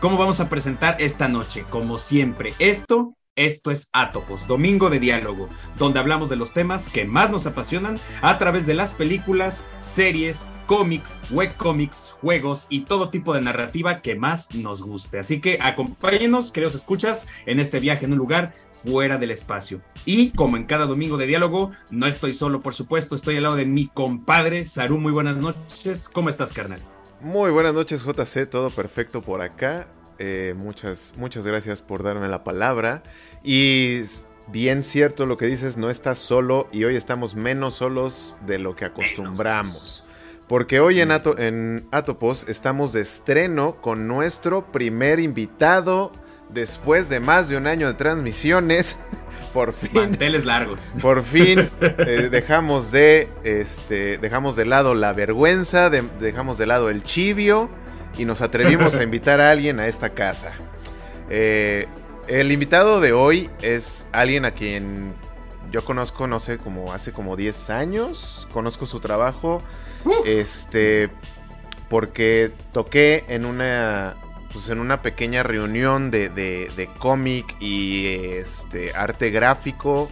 ¿cómo vamos a presentar esta noche? Como siempre, esto esto es Atopos, Domingo de Diálogo, donde hablamos de los temas que más nos apasionan a través de las películas, series, cómics, webcomics, juegos y todo tipo de narrativa que más nos guste. Así que acompáñenos, queridos escuchas, en este viaje en un lugar fuera del espacio. Y como en cada domingo de diálogo, no estoy solo, por supuesto, estoy al lado de mi compadre Saru. Muy buenas noches. ¿Cómo estás, carnal? Muy buenas noches, JC. Todo perfecto por acá. Eh, muchas, muchas gracias por darme la palabra. Y bien cierto lo que dices, no estás solo y hoy estamos menos solos de lo que acostumbramos. Porque hoy en, en Atopos estamos de estreno con nuestro primer invitado después de más de un año de transmisiones. por fin. Manteles largos. Por fin eh, dejamos de este dejamos de lado la vergüenza, dejamos de lado el chivio y nos atrevimos a invitar a alguien a esta casa. Eh, el invitado de hoy es alguien a quien yo conozco, no sé, como hace como 10 años. Conozco su trabajo. Uh. Este. Porque toqué en una. Pues en una pequeña reunión de, de, cómic y este, arte gráfico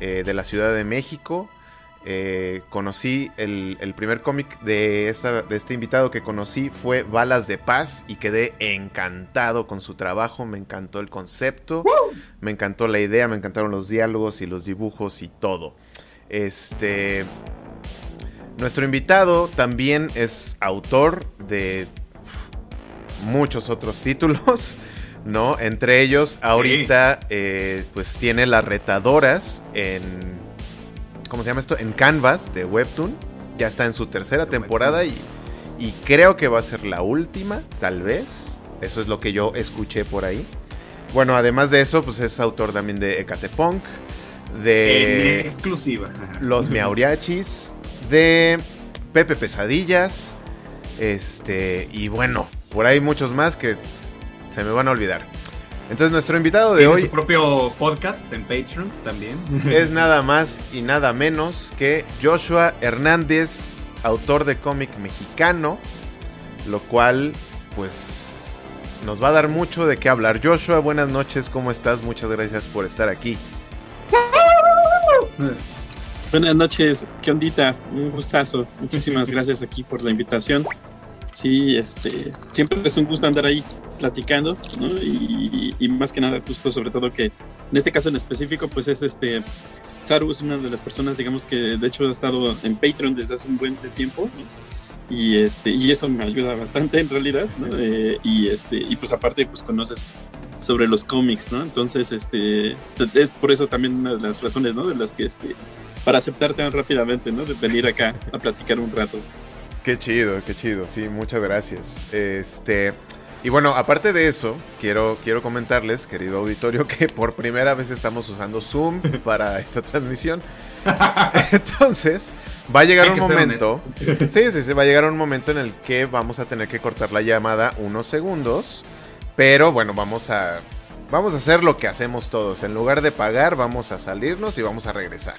eh, de la Ciudad de México. Eh, conocí el, primer cómic de, de este invitado que conocí fue Balas de Paz y quedé encantado con su trabajo, me encantó el concepto, me encantó la idea, me encantaron los diálogos y los dibujos y todo. Este, nuestro invitado también es autor de muchos otros títulos. ¿no? Entre ellos, ahorita, eh, pues tiene las retadoras en ¿cómo se llama esto? En Canvas de Webtoon. Ya está en su tercera temporada y, y creo que va a ser la última, tal vez. Eso es lo que yo escuché por ahí. Bueno, además de eso, pues es autor también de Ecatepunk, de... exclusiva. Los Miauriachis, de Pepe Pesadillas, este, y bueno, por ahí muchos más que se me van a olvidar. Entonces nuestro invitado de hoy... su propio podcast en Patreon también. Es nada más y nada menos que Joshua Hernández, autor de cómic mexicano, lo cual pues nos va a dar mucho de qué hablar. Joshua, buenas noches, ¿cómo estás? Muchas gracias por estar aquí. Buenas noches, qué ondita, un gustazo. Muchísimas gracias aquí por la invitación sí, este, siempre es un gusto andar ahí platicando, ¿no? Y, más que nada, justo sobre todo que en este caso en específico, pues es este, Saru es una de las personas, digamos, que de hecho ha estado en Patreon desde hace un buen tiempo, Y, este, y eso me ayuda bastante en realidad, ¿no? Eh, y, este, y pues aparte, pues conoces sobre los cómics, ¿no? Entonces, este, es por eso también una de las razones, ¿no? De las que, este, para aceptarte tan rápidamente, ¿no? De venir acá a platicar un rato. Qué chido, qué chido. Sí, muchas gracias. Este. Y bueno, aparte de eso, quiero, quiero comentarles, querido auditorio, que por primera vez estamos usando Zoom para esta transmisión. Entonces, va a llegar un momento. Sí, sí, sí, va a llegar un momento en el que vamos a tener que cortar la llamada unos segundos. Pero bueno, vamos a. Vamos a hacer lo que hacemos todos. En lugar de pagar, vamos a salirnos y vamos a regresar.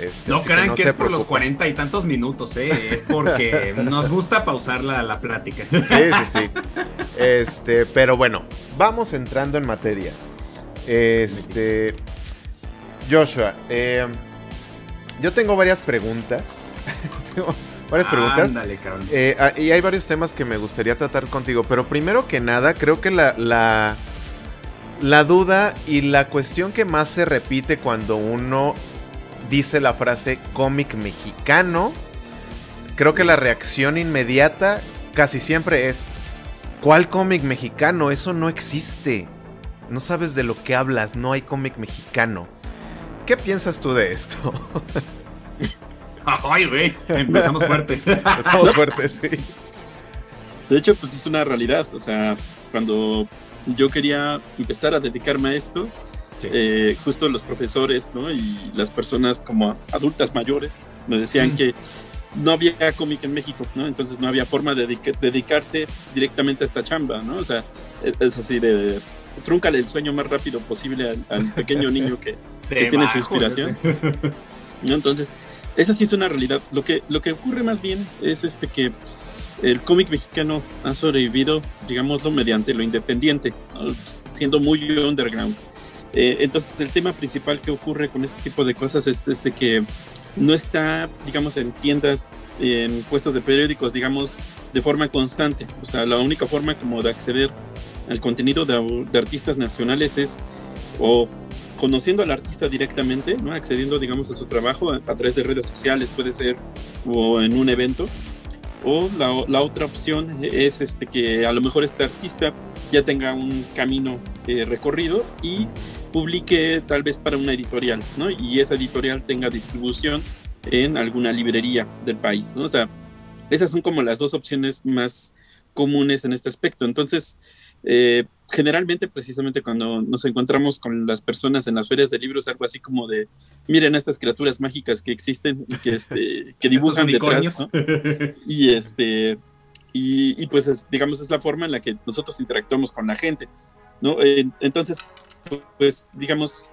Este, no crean que, es por los cuarenta y tantos minutos, ¿eh? es porque nos gusta pausar la, la, plática. Sí, sí, sí. Este, pero bueno, vamos entrando en materia. Este, Joshua, eh, yo tengo varias preguntas. tengo varias preguntas. Eh, ah, y hay varios temas que me gustaría tratar contigo. Pero primero que nada, creo que la, la, la duda y la cuestión que más se repite cuando uno dice la frase cómic mexicano, creo que la reacción inmediata casi siempre es, ¿cuál cómic mexicano? Eso no existe. No sabes de lo que hablas, no hay cómic mexicano. ¿Qué piensas tú de esto? Ay, güey, empezamos fuerte. Empezamos fuerte, sí. De hecho, pues es una realidad. O sea, cuando yo quería empezar a dedicarme a esto, eh, justo los profesores ¿no? y las personas como adultas mayores me decían que no había cómic en México, ¿no? Entonces no había forma de dedicarse directamente a esta chamba, ¿no? O sea, es, así de trúncale el sueño más rápido posible al, pequeño niño que, tiene su inspiración. ¿no? Entonces, esa sí es una realidad. Lo que, lo que ocurre más bien es este que el cómic mexicano ha sobrevivido, digámoslo, mediante lo independiente, siendo muy underground. Eh, entonces el tema principal que ocurre con este tipo de cosas es, de que no está, digamos, en tiendas, en puestos de periódicos, digamos, de forma constante. O sea, la única forma como de acceder al contenido de, de artistas nacionales es o conociendo al artista directamente, ¿no? accediendo, digamos, a su trabajo a, través de redes sociales, puede ser, o en un evento. O la, la, otra opción es este, que a lo mejor este artista ya tenga un camino eh, recorrido y publique tal vez para una editorial, ¿no? Y esa editorial tenga distribución en alguna librería del país, ¿no? O sea, esas son como las dos opciones más comunes en este aspecto. Entonces, eh, generalmente, precisamente cuando nos encontramos con las personas en las ferias de libros, algo así como de, miren estas criaturas mágicas que existen y que, este, que dibujan detrás, Y este, y, pues digamos es la forma en la que nosotros interactuamos con la gente, ¿no? entonces, pues digamos,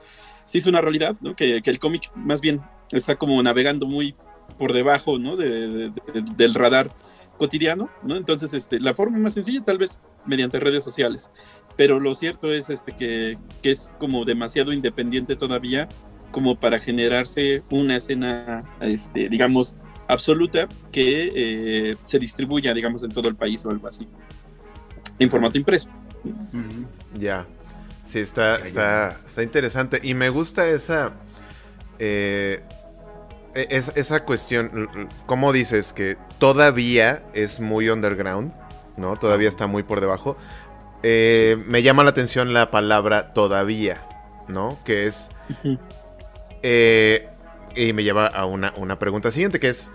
sí es una realidad, ¿no? Que, el cómic más bien está como navegando muy por debajo, ¿no? del radar cotidiano, ¿no? Entonces, este, la forma más sencilla tal vez mediante redes sociales, pero lo cierto es este, que, es como demasiado independiente todavía como para generarse una escena, este, digamos, absoluta que eh, se distribuya, digamos, en todo el país o algo así, en formato impreso. Ya, sí, está, está, está interesante y me gusta esa... Eh, e, esa cuestión, ¿cómo dices que todavía es muy underground? ¿No? Todavía está muy por debajo. Eh, me llama la atención la palabra todavía, ¿no? Que es... Eh, y me lleva a una, pregunta siguiente, que es,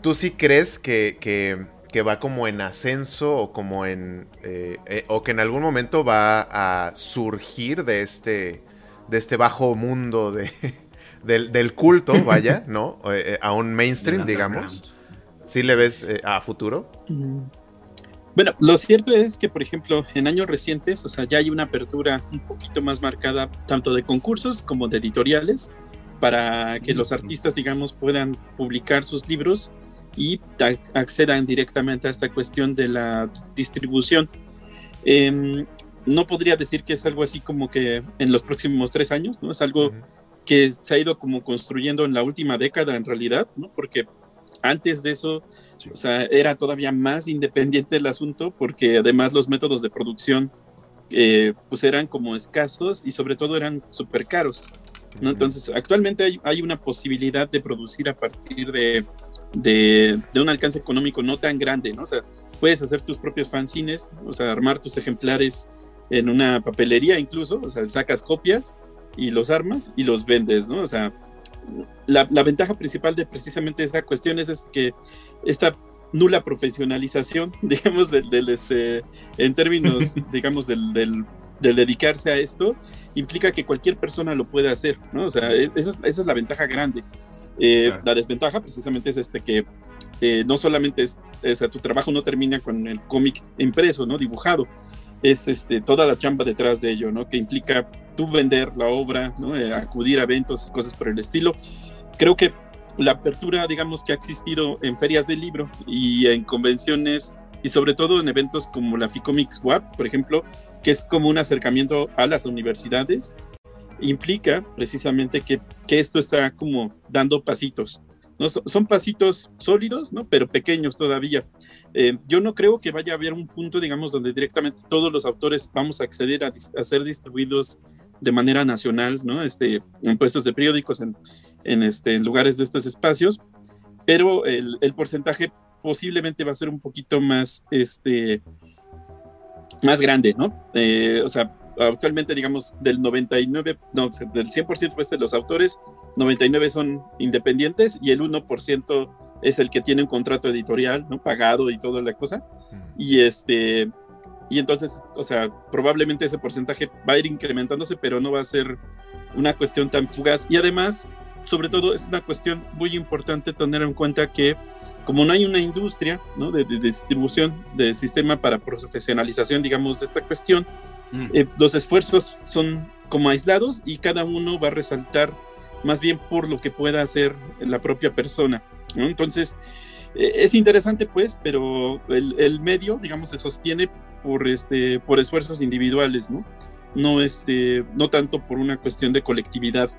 ¿tú sí crees que, que, va como en ascenso o como en... Eh, o que en algún momento va a surgir de este, de este bajo mundo de del, culto, vaya, ¿no? Eh, a un mainstream, digamos. ¿Sí le ves eh, a futuro? Mm. Bueno, lo cierto es que, por ejemplo, en años recientes, o sea, ya hay una apertura un poquito más marcada, tanto de concursos como de editoriales, para que los artistas, digamos, puedan publicar sus libros y accedan directamente a esta cuestión de la distribución. Em, no podría decir que es algo así como que en los próximos tres años, ¿no? Es algo que se ha ido como construyendo en la última década en realidad, ¿no? Porque antes de eso, o sea, era todavía más independiente el asunto porque además los métodos de producción eh, pues eran como escasos y sobre todo eran súper caros. ¿no? Entonces, actualmente hay, hay, una posibilidad de producir a partir de, de, de, un alcance económico no tan grande, ¿no? O sea, puedes hacer tus propios fanzines, o sea, armar tus ejemplares en una papelería incluso, o sea, sacas copias y los armas y los vendes, ¿no? O sea, la, ventaja principal de precisamente esta cuestión es, que esta nula profesionalización, digamos, del, este, en términos, digamos, del, del, dedicarse a esto, implica que cualquier persona lo puede hacer, ¿no? O sea, e, esa es, la ventaja grande. Eh, la desventaja precisamente es este que eh, no solamente es, o sea, tu trabajo no termina con el cómic impreso, ¿no? Dibujado, es este, toda la chamba detrás de ello, ¿no? Que implica tú vender la obra, ¿no? Eh, acudir a eventos y cosas por el estilo. Creo que la apertura, digamos, que ha existido en ferias del libro y en convenciones y sobre todo en eventos como la Ficomics WAP, por ejemplo, que es como un acercamiento a las universidades, implica precisamente que, que esto está como dando pasitos, son pasitos sólidos, ¿no? Pero pequeños todavía. Eh, yo no creo que vaya a haber un punto, digamos, donde directamente todos los autores vamos a acceder a, ser distribuidos de manera nacional, ¿no? Este, en puestos de periódicos, en, en, este, lugares de estos espacios, pero el, porcentaje posiblemente va a ser un poquito más, este, más grande, ¿no? Eh, o sea, actualmente, digamos, del 99, no, del 100% pues, de los autores, 99 son independientes y el 1% es el que tiene un contrato editorial, ¿no? Pagado y toda la cosa. Y este, y entonces, o sea, probablemente ese porcentaje va a ir incrementándose, pero no va a ser una cuestión tan fugaz. Y además, sobre todo, es una cuestión muy importante tener en cuenta que como no hay una industria ¿no? de, distribución de sistema para profesionalización, digamos, de esta cuestión, mm. eh, los esfuerzos son como aislados y cada uno va a resaltar más bien por lo que pueda hacer la propia persona. Entonces, eh, es interesante pues, pero el, medio, digamos, se sostiene por, este, por esfuerzos individuales, ¿no? No, este, no tanto por una cuestión de colectividad.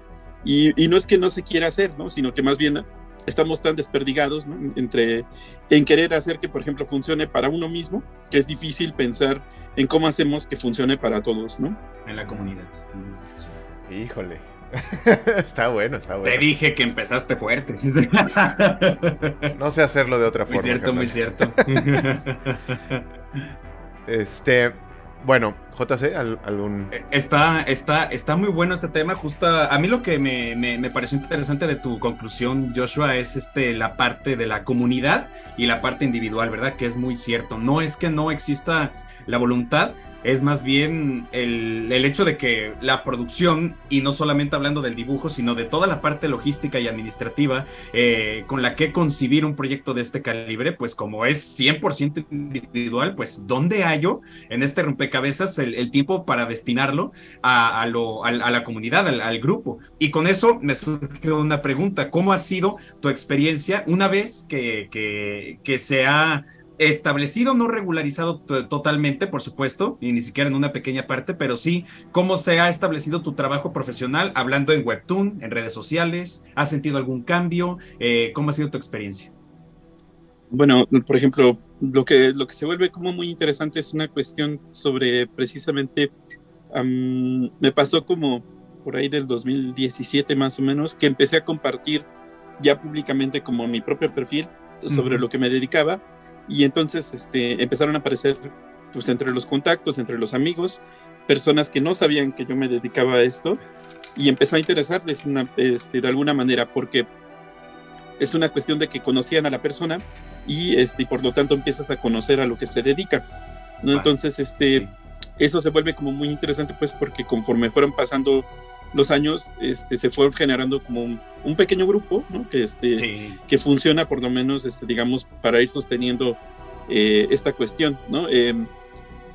Y, no es que no se quiera hacer, ¿no? Sino que más bien estamos tan desperdigados ¿no? entre en querer hacer que, por ejemplo, funcione para uno mismo, que es difícil pensar en cómo hacemos que funcione para todos, ¿no? En la comunidad. Híjole. está bueno, está bueno. Te dije que empezaste fuerte. no sé hacerlo de otra forma. Muy cierto, muy cierto. este, bueno, JC, ¿algún...? Eh, está, está, está muy bueno este tema. Justo a mí lo que me, me, pareció interesante de tu conclusión, Joshua, es este, la parte de la comunidad y la parte individual, ¿verdad? Que es muy cierto. No es que no exista la voluntad, es más bien el, hecho de que la producción, y no solamente hablando del dibujo, sino de toda la parte logística y administrativa eh, con la que concibir un proyecto de este calibre, pues como es 100% individual, pues ¿dónde hallo en este rompecabezas el, tiempo para destinarlo a, lo, a, la comunidad, al, grupo? Y con eso me surge una pregunta, ¿cómo ha sido tu experiencia una vez que, que, que se ha establecido, no regularizado totalmente, por supuesto, y ni siquiera en una pequeña parte, pero sí cómo se ha establecido tu trabajo profesional hablando en Webtoon, en redes sociales. ¿Has sentido algún cambio? Eh, ¿Cómo ha sido tu experiencia? Bueno, por ejemplo, lo que, lo que se vuelve como muy interesante es una cuestión sobre precisamente, me pasó como por ahí del 2017 más o menos, que empecé a compartir ya públicamente como mi propio perfil sobre lo que me dedicaba y entonces este, empezaron a aparecer pues, entre los contactos, entre los amigos, personas que no sabían que yo me dedicaba a esto y empezó a interesarles una, este, de alguna manera porque es una cuestión de que conocían a la persona y, este, por lo tanto empiezas a conocer a lo que se dedica. ¿no? Entonces, este, eso se vuelve como muy interesante pues porque conforme fueron pasando los años este, se fue generando como un, pequeño grupo, ¿no? Que, este, que funciona por lo menos, este, digamos, para ir sosteniendo eh, esta cuestión, ¿no? Em,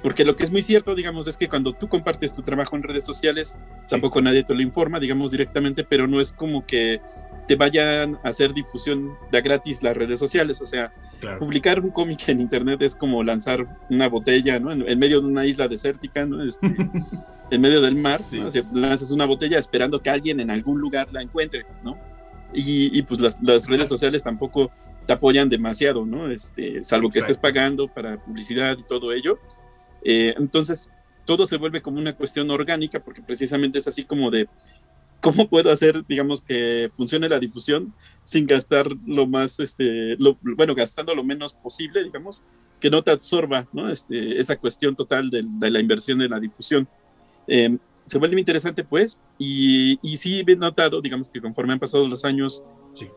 porque lo que es muy cierto, digamos, es que cuando tú compartes tu trabajo en redes sociales, tampoco nadie te lo informa, digamos, directamente, pero no es como que te vayan a hacer difusión de gratis las redes sociales. O sea, publicar un cómic en internet es como lanzar una botella, ¿no? En, medio de una isla desértica, ¿no? Este, en medio del mar, ¿no? lanzas una botella esperando que alguien en algún lugar la encuentre, ¿no? Y, pues las, las, redes sociales tampoco te apoyan demasiado, ¿no? Este, salvo que estés pagando para publicidad y todo ello. Eh, entonces, todo se vuelve como una cuestión orgánica, porque precisamente es así como de cómo puedo hacer, digamos, que funcione la difusión sin gastar lo más, este, bueno, gastando lo menos posible, digamos, que no te absorba, ¿no? Este, esa cuestión total de, la inversión en la difusión. Em, se vuelve interesante, pues, y, y, sí he notado, digamos, que conforme han pasado los años,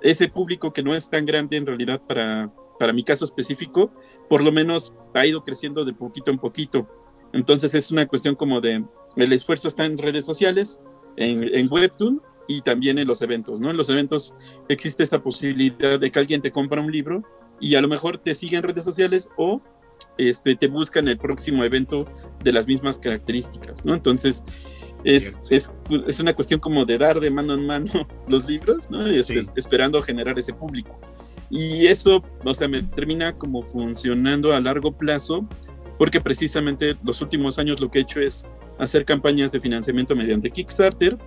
ese público que no es tan grande en realidad para, para mi caso específico, por lo menos ha ido creciendo de poquito en poquito. Entonces es una cuestión como de, el esfuerzo está en redes sociales, en, en, Webtoon y también en los eventos, ¿no? En los eventos existe esta posibilidad de que alguien te compra un libro y a lo mejor te sigue en redes sociales o este, te buscan el próximo evento de las mismas características, ¿no? Entonces, es, es, es, una cuestión como de dar de mano en mano los libros, ¿no? Y esperando generar ese público. Y eso, o sea, me termina como funcionando a largo plazo, porque precisamente los últimos años lo que he hecho es hacer campañas de financiamiento mediante Kickstarter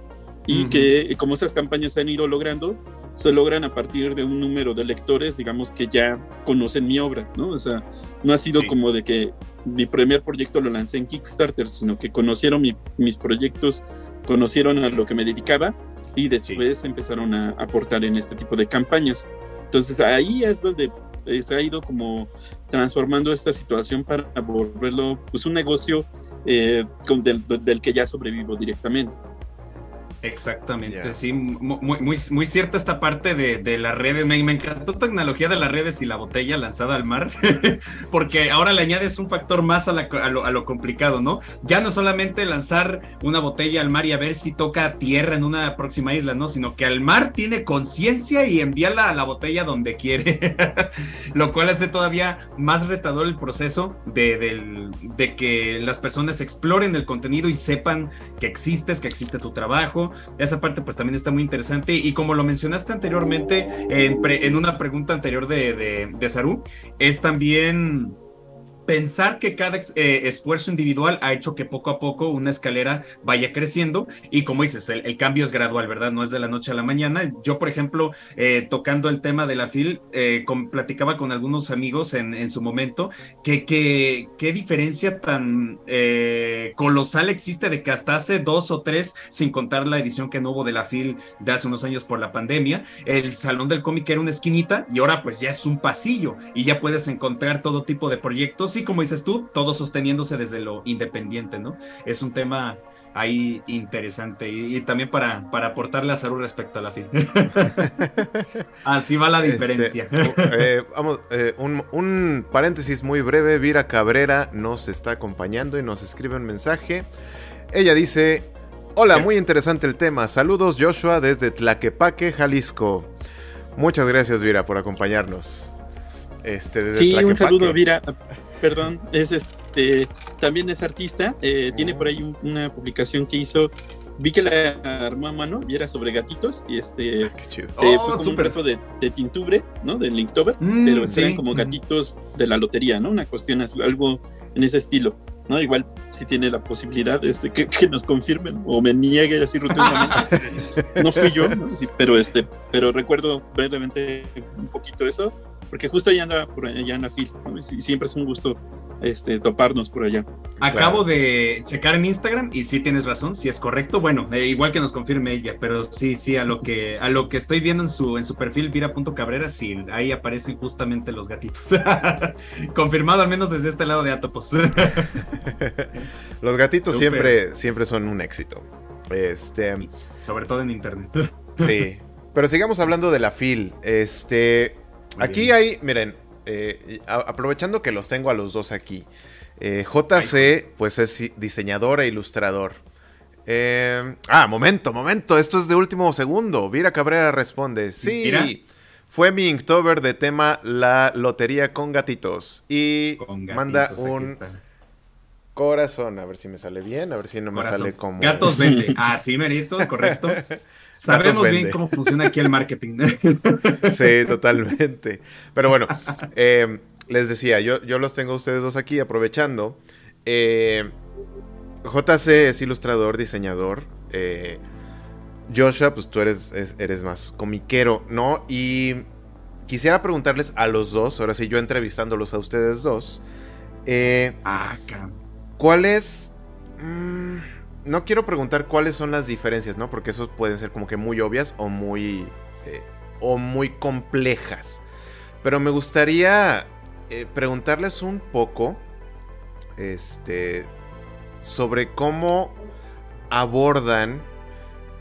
y que como esas campañas se han ido logrando, se logran a partir de un número de lectores, digamos, que ya conocen mi obra, ¿no? O sea, no ha sido como de que mi primer proyecto lo lancé en Kickstarter, sino que conocieron mis proyectos, conocieron a lo que me dedicaba y después empezaron a aportar en este tipo de campañas. Entonces ahí es donde eh, se ha ido como transformando esta situación para volverlo pues un negocio eh, del que ya sobrevivo directamente. Exactamente, sí, muy, muy, muy cierta esta parte de, de las redes. Me, me, encantó tu tecnología de las redes y la botella lanzada al mar, porque ahora le añades un factor más a, lo, a, lo, complicado, ¿no? Ya no solamente lanzar una botella al mar y a ver si toca tierra en una próxima isla, ¿no? Sino que al mar tiene conciencia y envíala a la botella donde quiere, lo cual hace todavía más retador el proceso de, de que las personas exploren el contenido y sepan que existes, que existe tu trabajo esa parte pues también está muy interesante. Y como lo mencionaste anteriormente en, una pregunta anterior de, de, de Saru, es también pensar que cada eh, esfuerzo individual ha hecho que poco a poco una escalera vaya creciendo y como dices, el, cambio es gradual, ¿verdad? No es de la noche a la mañana. Yo, por ejemplo, eh, tocando el tema de la FIL, eh, platicaba con algunos amigos en, su momento que, qué diferencia tan colosal existe de que hasta hace dos o tres, sin contar la edición que no hubo de la FIL de hace unos años por la pandemia, el Salón del Cómic era una esquinita y ahora pues ya es un pasillo y ya puedes encontrar todo tipo de proyectos sí, como dices tú, todo sosteniéndose desde lo independiente, ¿no? Es un tema ahí interesante y, también para, para aportarle a salud respecto a la FIL. Así va la este, diferencia. Eh, vamos, eh, un, un, paréntesis muy breve. Vira Cabrera nos está acompañando y nos escribe un mensaje. Ella dice: Hola, muy interesante el tema. Saludos, Joshua, desde Tlaquepaque, Jalisco. Muchas gracias, Vira, por acompañarnos. Este, desde sí, un saludo, Vira perdón, es este, también es artista, eh, tiene por ahí una publicación que hizo, vi que la armó a mano y era sobre gatitos, y este, ah, eh, fue oh, como un reto de, de, tintubre, ¿no? Del Linktober, mm, pero eran como gatitos de la lotería, ¿no? Una cuestión, algo en ese estilo. ¿No? Igual si tiene la posibilidad este, que, que nos confirmen o me niegue así rotundamente. no fui yo, pero este, pero recuerdo brevemente un poquito eso porque justo allá anda por allá en la fil, y siempre es un gusto este, toparnos por allá. Acabo de checar en Instagram y sí tienes razón, si es correcto. Bueno, eh, igual que nos confirme ella, pero sí, sí, a lo que, a lo que estoy viendo en su, en su perfil, Vira.cabrera, sí, ahí aparecen justamente los gatitos. Confirmado al menos desde este lado de Atopos. los gatitos siempre, siempre son un éxito. Este. Sobre todo en internet. sí. Pero sigamos hablando de la FIL. Este. Aquí hay, miren, eh, aprovechando que los tengo a los dos aquí. Eh, JC, pues es diseñador e ilustrador. Eh, ah, momento, momento, esto es de último segundo. Vira Cabrera responde, sí, fue mi Inktober de tema La Lotería con Gatitos. Y manda un corazón, a ver si me sale bien, a ver si no me sale como... Gatos vende, así merito, correcto. Sabemos bien cómo funciona aquí el marketing. sí, totalmente. Pero bueno, eh, les decía, yo, yo los tengo a ustedes dos aquí aprovechando. Eh, JC es ilustrador, diseñador. Eh, Joshua, pues tú eres, eres más comiquero, ¿no? Y quisiera preguntarles a los dos, ahora sí yo entrevistándolos a ustedes dos. ah, ¿Cuál es... Mm, no quiero preguntar cuáles son las diferencias, ¿no? Porque eso pueden ser como que muy obvias o muy. Eh, o muy complejas. Pero me gustaría eh, preguntarles un poco. Este. Sobre cómo abordan.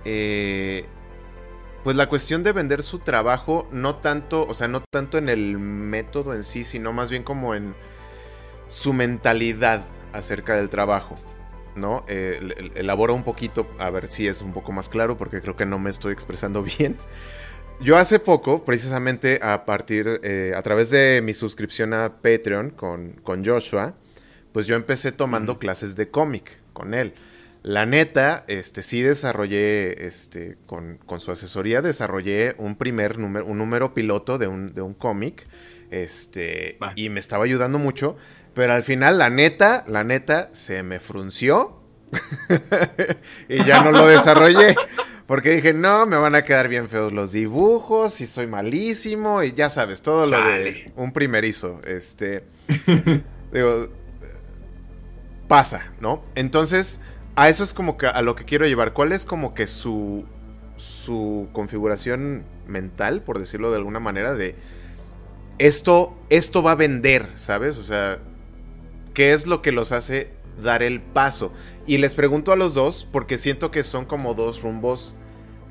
Eh, pues la cuestión de vender su trabajo, no tanto, o sea, no tanto en el método en sí, sino más bien como en su mentalidad acerca del trabajo. ¿No? Eh, elabora un poquito, a ver si es un poco más claro, porque creo que no me estoy expresando bien. Yo hace poco, precisamente a partir, eh, a través de mi suscripción a Patreon con, con Joshua, pues yo empecé tomando clases de cómic con él. La neta, este, sí desarrollé, este, con, con su asesoría, desarrollé un primer número, un número piloto de un, de un cómic, este, y me estaba ayudando mucho. Pero al final, la neta, la neta, se me frunció. y ya no lo desarrollé. Porque dije, no, me van a quedar bien feos los dibujos y soy malísimo. Y ya sabes, todo lo de un primerizo. Este. digo. Pasa, ¿no? Entonces, a eso es como que a lo que quiero llevar. ¿Cuál es como que su. su configuración mental, por decirlo de alguna manera, de. Esto, esto va a vender, ¿sabes? O sea, ¿Qué es lo que los hace dar el paso? Y les pregunto a los dos porque siento que son como dos rumbos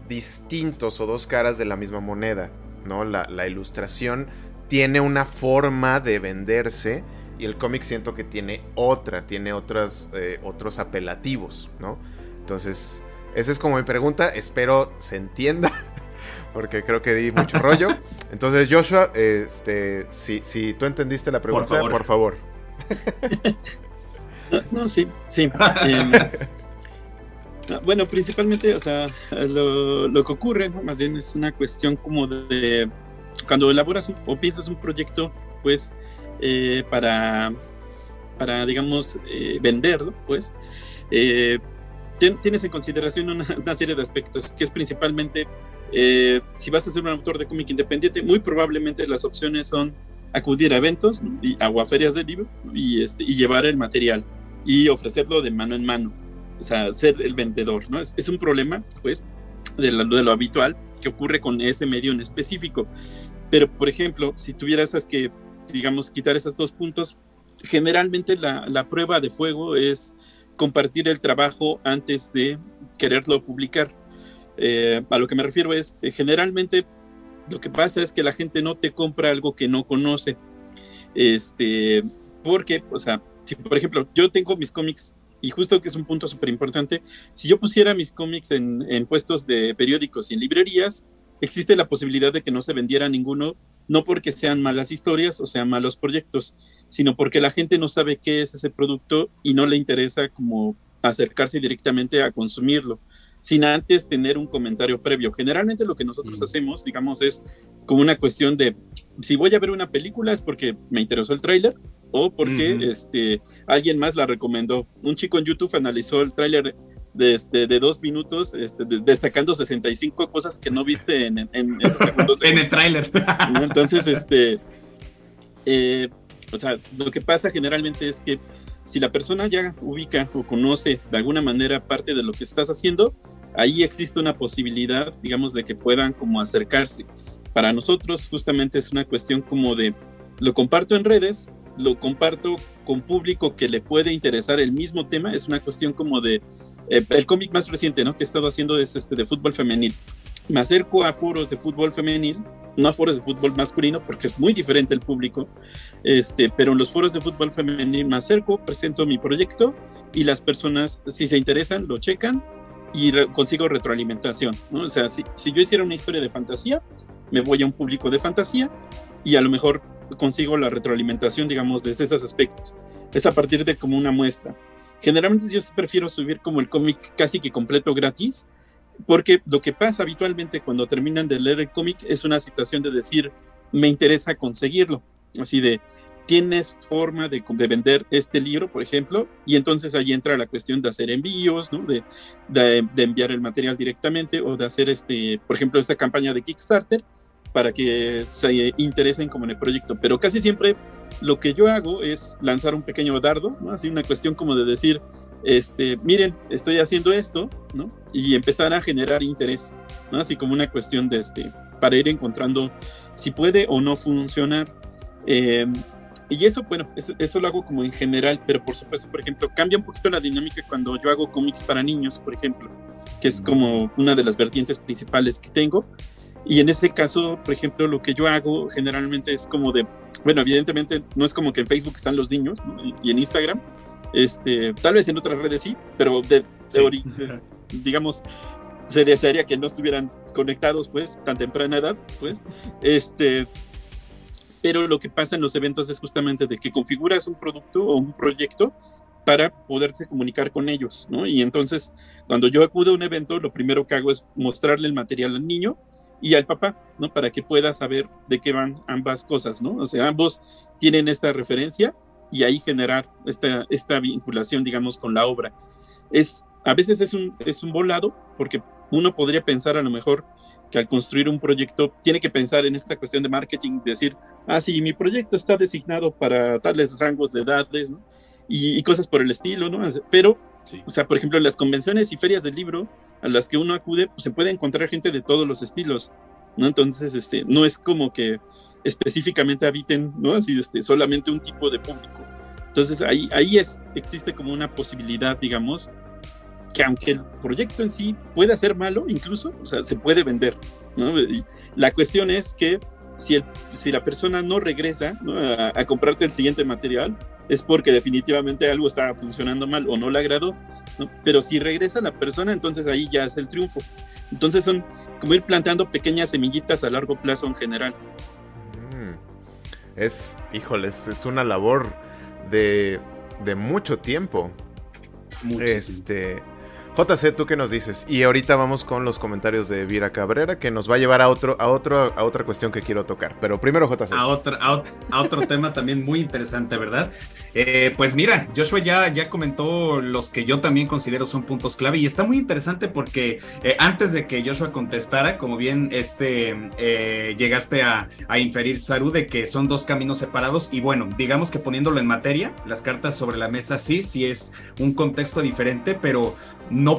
distintos o dos caras de la misma moneda, ¿no? La, ilustración tiene una forma de venderse y el cómic siento que tiene otra, tiene otras, eh, otros apelativos, ¿no? Entonces, esa es como mi pregunta, espero se entienda, porque creo que di mucho rollo. Entonces, Joshua, este, si, si tú entendiste la pregunta, Por favor. no, sí, sí. Em, Ah, bueno, principalmente, o sea, lo, que ocurre, más bien es una cuestión como de, cuando elaboras o piensas un proyecto, pues, eh, para, para, digamos, eh, venderlo, pues, eh, tienes en consideración una, serie de aspectos, que es principalmente, eh, si vas a ser un autor de cómic independiente, muy probablemente las opciones son acudir a eventos y, a ferias de libro y, este, y llevar el material y ofrecerlo de mano en mano, o sea, ser el vendedor, ¿no? Es, un problema, pues, de, de lo habitual que ocurre con ese medio en específico. Pero, por ejemplo, si tuvieras que, digamos, quitar esos dos puntos, generalmente la, la prueba de fuego es compartir el trabajo antes de quererlo publicar. Eh, a lo que me refiero es, que generalmente lo que pasa es que la gente no te compra algo que no conoce. Este, porque, o sea, si por ejemplo yo tengo mis cómics, y justo que es un punto súper importante, si yo pusiera mis cómics en, en puestos de periódicos y en librerías, existe la posibilidad de que no se vendiera ninguno, no porque sean malas historias o sean malos proyectos, sino porque la gente no sabe qué es ese producto y no le interesa como acercarse directamente a consumirlo, sin antes tener un comentario previo. Generalmente lo que nosotros mm. hacemos, digamos, es como una cuestión de si voy a ver una película es porque me interesó el tráiler o porque este, alguien más la recomendó. Un chico en YouTube analizó el tráiler de, este, de dos minutos, este, destacando 65 cosas que no viste en, esos segundos. en el tráiler. Entonces, este, eh, o sea, lo que pasa generalmente es que si la persona ya ubica o conoce de alguna manera parte de lo que estás haciendo, ahí existe una posibilidad, digamos, de que puedan como acercarse. Para nosotros justamente es una cuestión como de, lo comparto en redes, lo comparto con público que le puede interesar el mismo tema, es una cuestión como de eh, el cómic más reciente ¿no? que he estado haciendo es este de fútbol femenil. Me acerco a foros de fútbol femenil, no a foros de fútbol masculino, porque es muy diferente el público, este, pero en los foros de fútbol femenil me acerco, presento mi proyecto y las personas, si se interesan, lo checan y consigo retroalimentación. ¿no? O sea, si, si yo hiciera una historia de fantasía, me voy a un público de fantasía y a lo mejor consigo la retroalimentación, digamos, desde esos aspectos. Es a partir de como una muestra. Generalmente yo prefiero subir como el cómic casi que completo gratis, porque lo que pasa habitualmente cuando terminan de leer el cómic es una situación de decir, me interesa conseguirlo, así de, tienes forma de, vender este libro, por ejemplo, y entonces ahí entra la cuestión de hacer envíos, ¿no? de, de, enviar el material directamente o de hacer, este, por ejemplo, esta campaña de Kickstarter para que se interesen como en el proyecto. Pero casi siempre lo que yo hago es lanzar un pequeño dardo, ¿no? Así una cuestión como de decir, este, miren, estoy haciendo esto. Y empezar a generar interés. Así como una cuestión de este, para ir encontrando si puede o no funcionar. Eh, y eso, bueno, eso, eso, lo hago como en general, pero por supuesto, por ejemplo, cambia un poquito la dinámica cuando yo hago cómics para niños, por ejemplo, que es como una de las vertientes principales que tengo. Y en este caso, por ejemplo, lo que yo hago generalmente es como de, bueno, evidentemente no es como que en Facebook están los niños y, en Instagram, este, tal vez en otras redes sí, pero de, digamos, se desearía que no estuvieran conectados, pues, tan temprana edad, pues, este, pero lo que pasa en los eventos es justamente de que configuras un producto o un proyecto para poderse comunicar con ellos, ¿no? Y entonces, cuando yo acudo a un evento, lo primero que hago es mostrarle el material al niño y al papá, ¿no? Para que pueda saber de qué van ambas cosas, ¿no? O sea, ambos tienen esta referencia y ahí generar esta, esta vinculación, digamos, con la obra. Es, a veces es un, es un volado, porque uno podría pensar a lo mejor que al construir un proyecto tiene que pensar en esta cuestión de marketing, decir, ah, sí, mi proyecto está designado para tales rangos de edades, ¿no? y, cosas por el estilo, ¿no? Pero, o sea, por ejemplo, en las convenciones y ferias del libro a las que uno acude, pues se puede encontrar gente de todos los estilos, ¿no? Entonces, este, no es como que específicamente habiten, ¿no? Así, este, solamente un tipo de público. Entonces, ahí, ahí es, existe como una posibilidad, digamos, que aunque el proyecto en sí pueda ser malo, incluso, o sea, se puede vender, ¿no? la cuestión es que si, el, si la persona no regresa A, comprarte el siguiente material, es porque definitivamente algo está funcionando mal o no le agradó. Pero si regresa la persona, entonces ahí ya es el triunfo. Entonces son como ir plantando pequeñas semillitas a largo plazo en general. Es, híjoles, es una labor de, de mucho tiempo. Este, JC, ¿tú qué nos dices? Y ahorita vamos con los comentarios de Vira Cabrera, que nos va a llevar a otro, a otro, a otra cuestión que quiero tocar. Pero primero, JC. A, otro, a, otro tema también muy interesante, ¿verdad? Eh, pues mira, Joshua ya, ya comentó los que yo también considero son puntos clave. Y está muy interesante porque eh, antes de que Joshua contestara, como bien este eh, llegaste a, a inferir, Saru, de que son dos caminos separados. Y bueno, digamos que poniéndolo en materia, las cartas sobre la mesa sí, sí es un contexto diferente, pero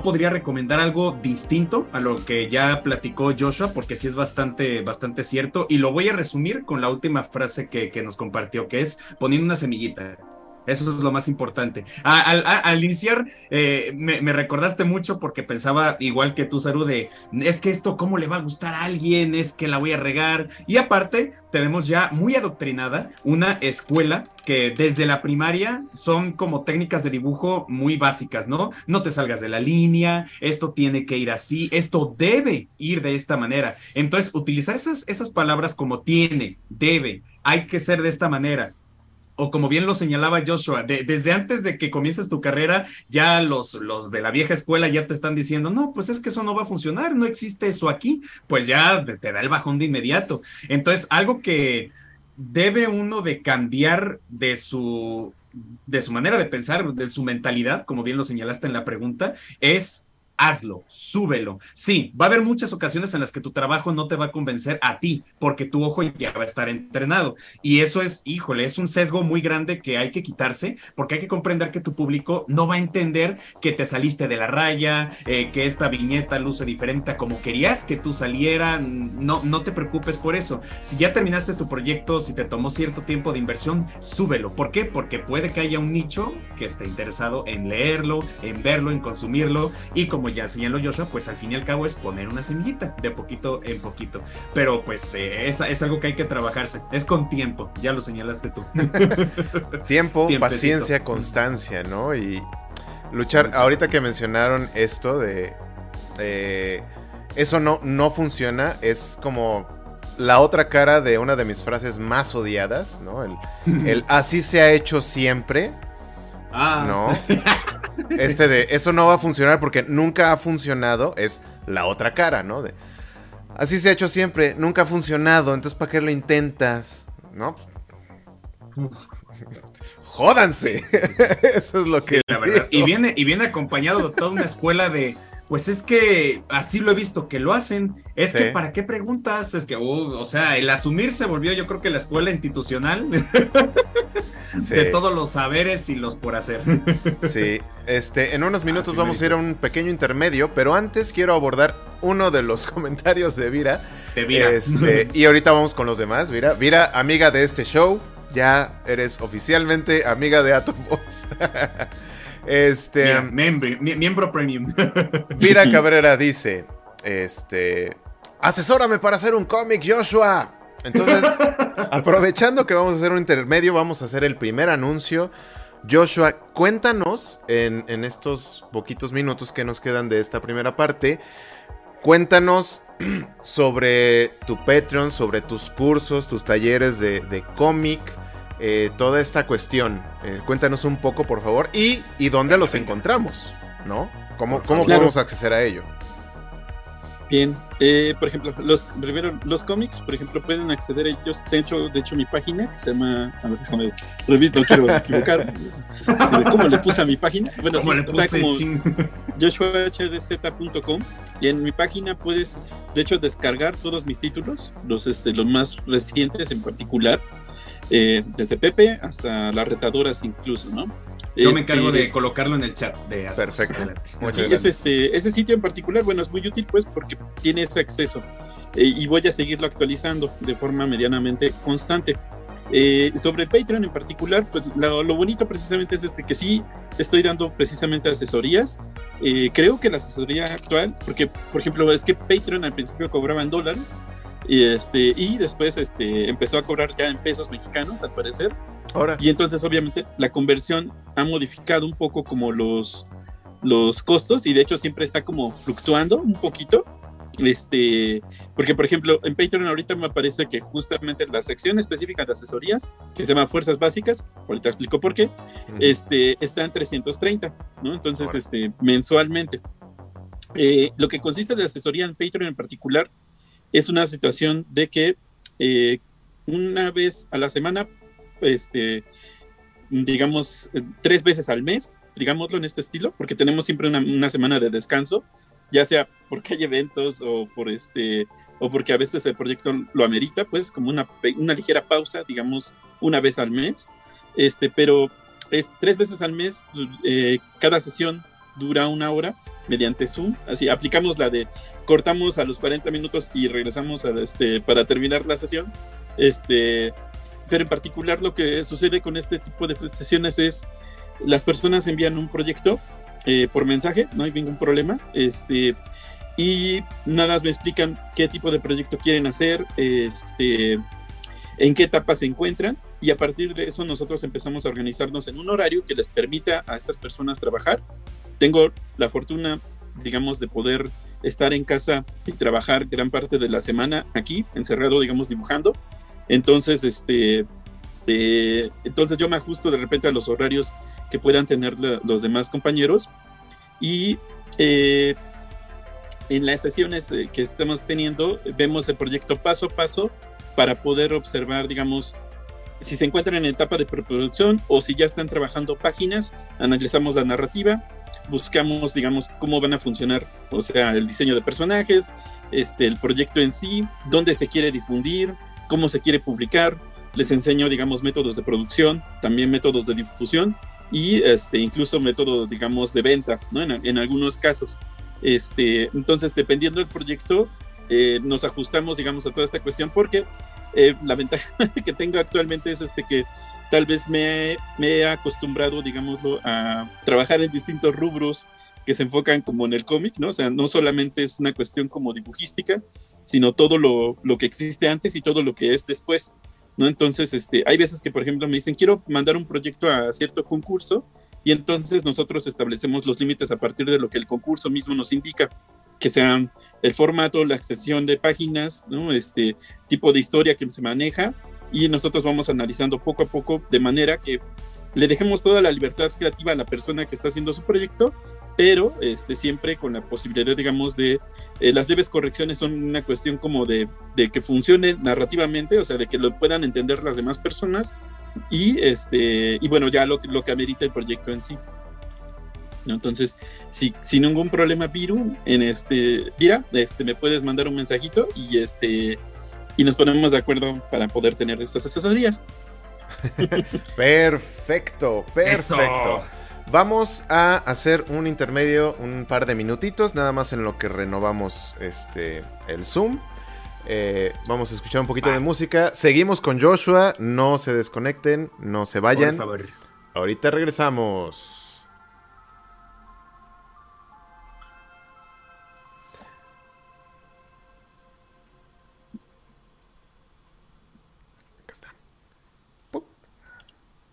podría recomendar algo distinto a lo que ya platicó Joshua, porque sí es bastante, bastante cierto. Y lo voy a resumir con la última frase que, nos compartió, que es poniendo una semillita. Eso es lo más importante. Al, iniciar, eh, me, recordaste mucho porque pensaba, igual que tú, Saru, de es que esto, ¿cómo le va a gustar a alguien? Es que la voy a regar. Y aparte, tenemos ya muy adoctrinada una escuela que desde la primaria son como técnicas de dibujo muy básicas, ¿no? No te salgas de la línea, esto tiene que ir así, esto debe ir de esta manera. Entonces, utilizar esas, esas palabras como tiene, debe, hay que ser de esta manera, o como bien lo señalaba Joshua, desde antes de que comiences tu carrera, ya los, los de la vieja escuela ya te están diciendo, no, pues es que eso no va a funcionar, no existe eso aquí, pues ya te da el bajón de inmediato. Entonces, algo que debe uno de cambiar de su, de su manera de pensar, de su mentalidad, como bien lo señalaste en la pregunta, es hazlo, súbelo. Sí, va a haber muchas ocasiones en las que tu trabajo no te va a convencer a ti, porque tu ojo ya va a estar entrenado. Y eso es, híjole, es un sesgo muy grande que hay que quitarse, porque hay que comprender que tu público no va a entender que te saliste de la raya, eh, que esta viñeta luce diferente a como querías que tú saliera. No, no te preocupes por eso. Si ya terminaste tu proyecto, si te tomó cierto tiempo de inversión, súbelo. ¿Por qué? Porque puede que haya un nicho que esté interesado en leerlo, en verlo, en consumirlo, y como ya señaló Joshua, pues al fin y al cabo es poner una semillita de poquito en poquito. Pero pues eh, es, algo que hay que trabajarse. Es con tiempo, ya lo señalaste tú. tiempo, paciencia, constancia, ¿no? Y luchar. Ahorita que mencionaron esto de. eso no, no funciona. Es como la otra cara de una de mis frases más odiadas, ¿no? El, el así se ha hecho siempre. Ah. ¿No? Este de eso no va a funcionar porque nunca ha funcionado es la otra cara, ¿no? De, así se ha hecho siempre, nunca ha funcionado, entonces ¿para qué lo intentas? ¿No? Jódanse. eso es lo que. la verdad. Y viene, y viene acompañado de toda una escuela de pues es que así lo he visto que lo hacen. Es que, ¿para qué preguntas? Es que, uh, o sea, el asumir se volvió, yo creo que la escuela institucional de todos los saberes y los por hacer. sí, este, en unos minutos vamos a ir a un pequeño intermedio, pero antes quiero abordar uno de los comentarios de Vira. De Vira. Este, y ahorita vamos con los demás, Vira. Vira, amiga de este show, ya eres oficialmente amiga de Atomos. Este. miembro premium. Mira Cabrera dice: Este. Asesórame para hacer un cómic, Joshua. Entonces, aprovechando que vamos a hacer un intermedio, vamos a hacer el primer anuncio. Joshua, cuéntanos en, estos poquitos minutos que nos quedan de esta primera parte. Cuéntanos sobre tu Patreon, sobre tus cursos, tus talleres de, de cómic. Eh, toda esta cuestión. Eh, cuéntanos un poco, por favor, y, y dónde los encontramos, ¿no? ¿Cómo, cómo podemos acceder a ello? Bien, eh, por ejemplo, los primero los cómics, por ejemplo, pueden acceder a ellos. De hecho, de hecho mi página que se llama, a ver, déjame revisar, no quiero equivocar. ¿Cómo le puse a mi página? Bueno, sí, está como joshuahdz.com y en mi página puedes, de hecho, descargar todos mis títulos, los este, los más recientes en particular eh, desde Pepe hasta las retadoras incluso, ¿no? Yo me encargo de este, colocarlo en el chat de Perfecto. es este, ese sitio en particular, bueno, es muy útil pues porque tiene ese acceso eh, y voy a seguirlo actualizando de forma medianamente constante. Eh, sobre Patreon en particular, pues lo, bonito precisamente es este que sí estoy dando precisamente asesorías. creo que la asesoría actual, porque por ejemplo es que Patreon al principio cobraba en dólares, y, este, y después este, empezó a cobrar ya en pesos mexicanos, al parecer. Ahora. Y entonces, obviamente, la conversión ha modificado un poco como los, los costos y de hecho siempre está como fluctuando un poquito. Este, porque por ejemplo, en Patreon ahorita me parece que justamente la sección específica de asesorías, que se llama Fuerzas Básicas, ahorita explico por qué, este, está en 330, ¿no? Entonces, este, mensualmente. Eh, lo que consiste de asesoría en Patreon en particular es una situación de que eh, una vez a la semana, este, digamos, tres veces al mes, digámoslo en este estilo, porque tenemos siempre una, semana de descanso, ya sea porque hay eventos o por este o porque a veces el proyecto lo amerita, pues como una, una ligera pausa, digamos, una vez al mes. Este, pero es tres veces al mes, eh, cada sesión dura una hora mediante Zoom. Así aplicamos la de cortamos a los 40 minutos y regresamos a este, para terminar la sesión. Este, pero en particular lo que sucede con este tipo de sesiones es las personas envían un proyecto eh, por mensaje, no hay ningún problema. Este, y nada más me explican qué tipo de proyecto quieren hacer, este, en qué etapa se encuentran y a partir de eso nosotros empezamos a organizarnos en un horario que les permita a estas personas trabajar. Tengo la fortuna, digamos, de poder estar en casa y trabajar gran parte de la semana aquí, encerrado, digamos, dibujando. Entonces, este, eh, entonces yo me ajusto de repente a los horarios que puedan tener los demás compañeros y eh, en las sesiones eh, que estamos teniendo vemos el proyecto paso a paso para poder observar, digamos, si se encuentran en etapa de preproducción o si ya están trabajando páginas, analizamos la narrativa, buscamos, digamos, cómo van a funcionar, o sea, el diseño de personajes, este, el proyecto en sí, dónde se quiere difundir, cómo se quiere publicar, les enseño, digamos, métodos de producción, también métodos de difusión y este, incluso métodos, digamos, de venta, ¿no? En, en algunos casos. Este, entonces, dependiendo del proyecto, eh, nos ajustamos, digamos, a toda esta cuestión porque eh, la ventaja que tengo actualmente es este que tal vez me, he acostumbrado, digámoslo, a trabajar en distintos rubros que se enfocan como en el cómic, ¿no? O sea, no solamente es una cuestión como dibujística, sino todo lo, lo, que existe antes y todo lo que es después, ¿no? Entonces, este, hay veces que, por ejemplo, me dicen, quiero mandar un proyecto a cierto concurso, y entonces nosotros establecemos los límites a partir de lo que el concurso mismo nos indica, que sean el formato, la extensión de páginas, ¿no? este tipo de historia que se maneja y nosotros vamos analizando poco a poco de manera que le dejemos toda la libertad creativa a la persona que está haciendo su proyecto, pero este, siempre con la posibilidad, digamos, de eh, las leves correcciones son una cuestión como de, de, que funcione narrativamente, o sea, de que lo puedan entender las demás personas y este y bueno ya lo, lo que amerita el proyecto en sí entonces si sin ningún problema Viru en este mira este me puedes mandar un mensajito y este y nos ponemos de acuerdo para poder tener estas asesorías perfecto perfecto Vamos a hacer un intermedio, un par de minutitos, nada más en lo que renovamos este el Zoom. Eh, vamos a escuchar un poquito de música. Seguimos con Joshua. No se desconecten, no se vayan. Por favor. Ahorita regresamos.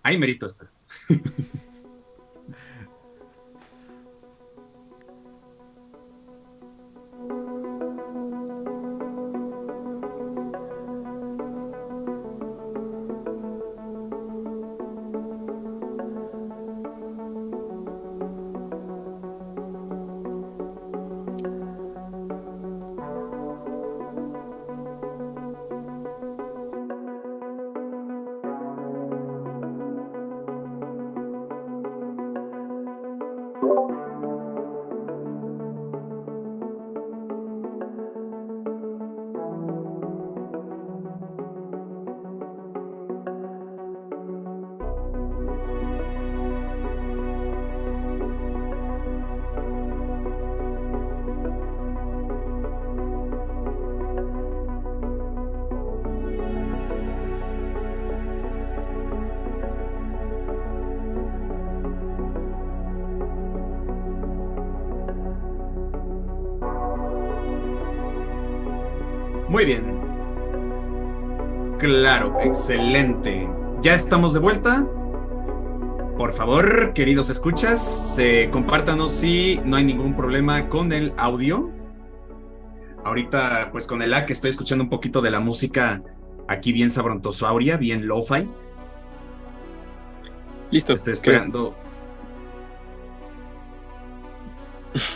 Ahí merito está. excelente. ¿Ya estamos de vuelta? Por favor, queridos escuchas, eh, compártanos si no hay ningún problema con el audio. Ahorita, pues con el A que estoy escuchando un poquito de la música aquí bien sabrontosauria, bien lo-fi. Listo. Estoy esperando.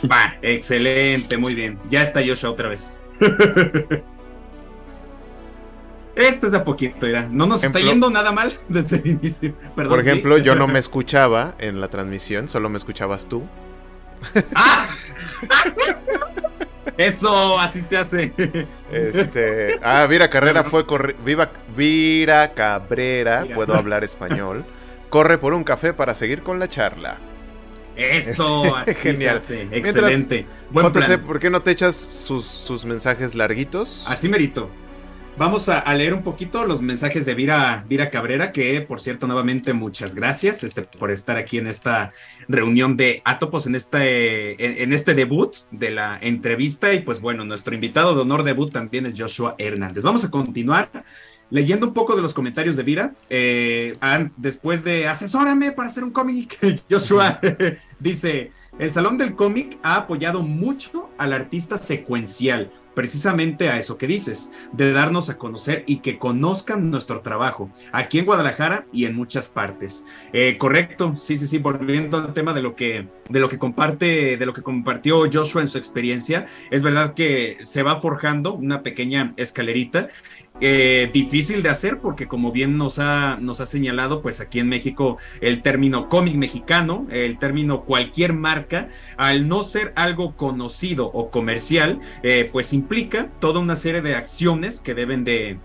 Va, excelente, muy bien. Ya está Joshua otra vez. Esto es a poquito, mira. No nos está yendo nada mal desde el inicio. Por ejemplo, yo no me escuchaba en la transmisión, solo me escuchabas tú. ¡Ah! Eso, así se hace. Este, ah, Vira Carrera fue corri Viva Vira Cabrera, puedo hablar español. Corre por un café para seguir con la charla. Eso, así genial. Se hace. Excelente. ¿por qué no te echas sus, sus mensajes larguitos? Así merito. Vamos a, leer un poquito los mensajes de Vira, Vira Cabrera, que por cierto, nuevamente muchas gracias este, por estar aquí en esta reunión de Atopos, en este, en, este debut de la entrevista. Y pues bueno, nuestro invitado de honor debut también es Joshua Hernández. Vamos a continuar leyendo un poco de los comentarios de Vira. Eh, después de asesórame para hacer un cómic, Joshua dice: El Salón del Cómic ha apoyado mucho al artista secuencial precisamente a eso que dices, de darnos a conocer y que conozcan nuestro trabajo aquí en Guadalajara y en muchas partes. Eh, correcto, sí, sí, sí, volviendo al tema de lo que de lo que comparte, de lo que compartió Joshua en su experiencia, es verdad que se va forjando una pequeña escalerita eh, difícil de hacer porque como bien nos ha, nos ha señalado, pues aquí en México el término cómic mexicano, el término cualquier marca, al no ser algo conocido o comercial, eh, pues implica toda una serie de acciones que deben de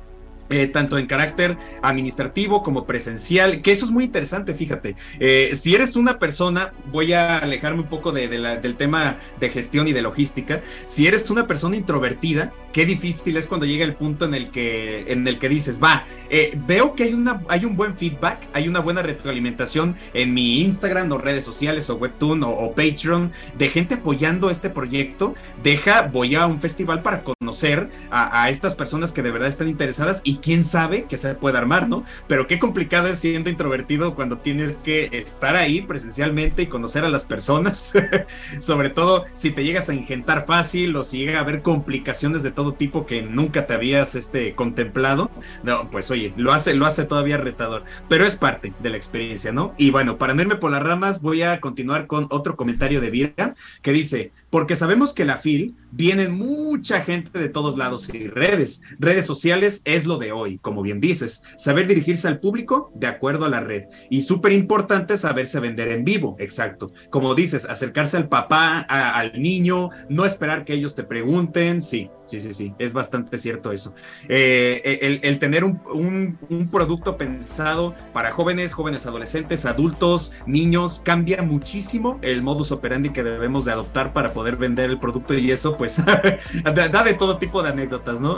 eh, tanto en carácter administrativo como presencial, que eso es muy interesante, fíjate. Eh, si eres una persona, voy a alejarme un poco de, del tema de gestión y de logística, si eres una persona introvertida, qué difícil es cuando llega el punto en el que, en el que dices, va, eh, veo que hay, una, hay un buen feedback, hay una buena retroalimentación en mi Instagram o redes sociales o Webtoon o, Patreon de gente apoyando este proyecto, deja, voy a un festival para conocer a, a estas personas que de verdad están interesadas y quién sabe que se puede armar, ¿no? Pero qué complicado es siendo introvertido cuando tienes que estar ahí presencialmente y conocer a las personas, sobre todo si te llegas a ingentar fácil o si llega a haber complicaciones de todo tipo que nunca te habías este, contemplado, no, pues oye, lo hace, lo hace todavía retador, pero es parte de la experiencia, ¿no? Y bueno, para no irme por las ramas, voy a continuar con otro comentario de Vira que dice, porque sabemos que la FIL viene mucha gente de todos lados y redes, redes sociales es lo de hoy, como bien dices, saber dirigirse al público de acuerdo a la red. Y súper importante saberse vender en vivo, exacto. Como dices, acercarse al papá, al niño, no esperar que ellos te pregunten, sí, Sí, sí, sí, es bastante cierto eso. Eh, el, tener un, producto pensado para jóvenes, jóvenes adolescentes, adultos, niños, cambia muchísimo el modus operandi que debemos de adoptar para poder vender el producto y eso pues da de todo tipo de anécdotas, ¿no?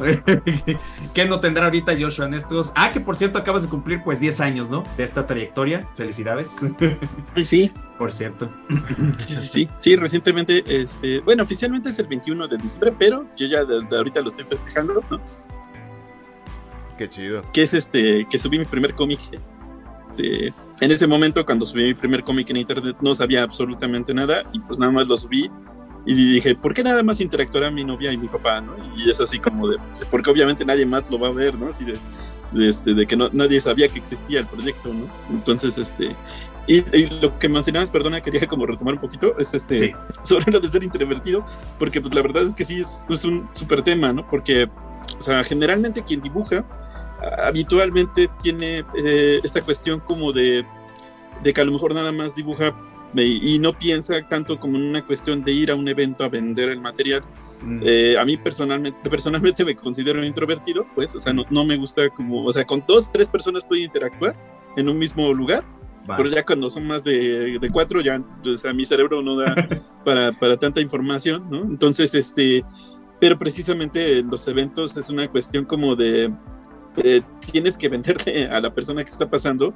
¿Qué no tendrá ahorita Joshua en estos? Ah, que por cierto acabas de cumplir pues 10 años, ¿no? De esta trayectoria. Felicidades. Sí. Por cierto. Sí, sí, recientemente, este, bueno, oficialmente es el 21 de diciembre, pero yo ya ahorita lo estoy festejando, ¿no? Qué chido. Que es este, que subí mi primer cómic. Este, en ese momento, cuando subí mi primer cómic en internet, no sabía absolutamente nada y pues nada más lo subí y dije, ¿por qué nada más interactuará mi novia y mi papá? ¿no? Y es así como de, porque obviamente nadie más lo va a ver, ¿no? Así de, este, de que no, nadie sabía que existía el proyecto, ¿no? Entonces, este, y, lo que mencionabas, perdona, quería como retomar un poquito, es este, sobre lo de ser introvertido, porque pues la verdad es que sí es, es un súper tema, ¿no? Porque, o sea, generalmente quien dibuja habitualmente tiene eh, esta cuestión como de, de que a lo mejor nada más dibuja y no piensa tanto como en una cuestión de ir a un evento a vender el material. Mm. Eh, a mí personalmente, personalmente me considero introvertido, pues, o sea, no, no, me gusta como, o sea, con dos, tres personas puedo interactuar en un mismo lugar, pero ya cuando son más de, de cuatro, ya, o sea, mi cerebro no da para, para, tanta información, ¿no? Entonces, este, pero precisamente los eventos es una cuestión como de, eh, tienes que venderte a la persona que está pasando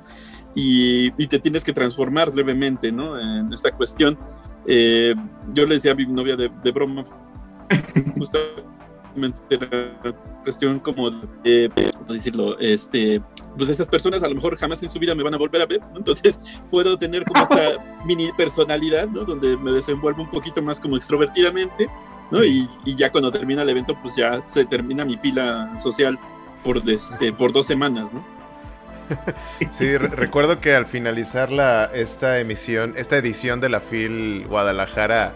y, te tienes que transformar levemente, ¿no? En esta cuestión. Eh, yo le decía a mi novia de, de broma, justamente la cuestión como de, ¿cómo decirlo? Este, pues estas personas a lo mejor jamás en su vida me van a volver a ver, entonces puedo tener como esta mini personalidad, ¿no? Donde me desenvuelvo un poquito más como extrovertidamente, ¿no? Y, y, ya cuando termina el evento, pues ya se termina mi pila social por, este, por dos semanas, ¿no? Sí, recuerdo que al finalizar la, esta emisión, esta edición de la FIL Guadalajara,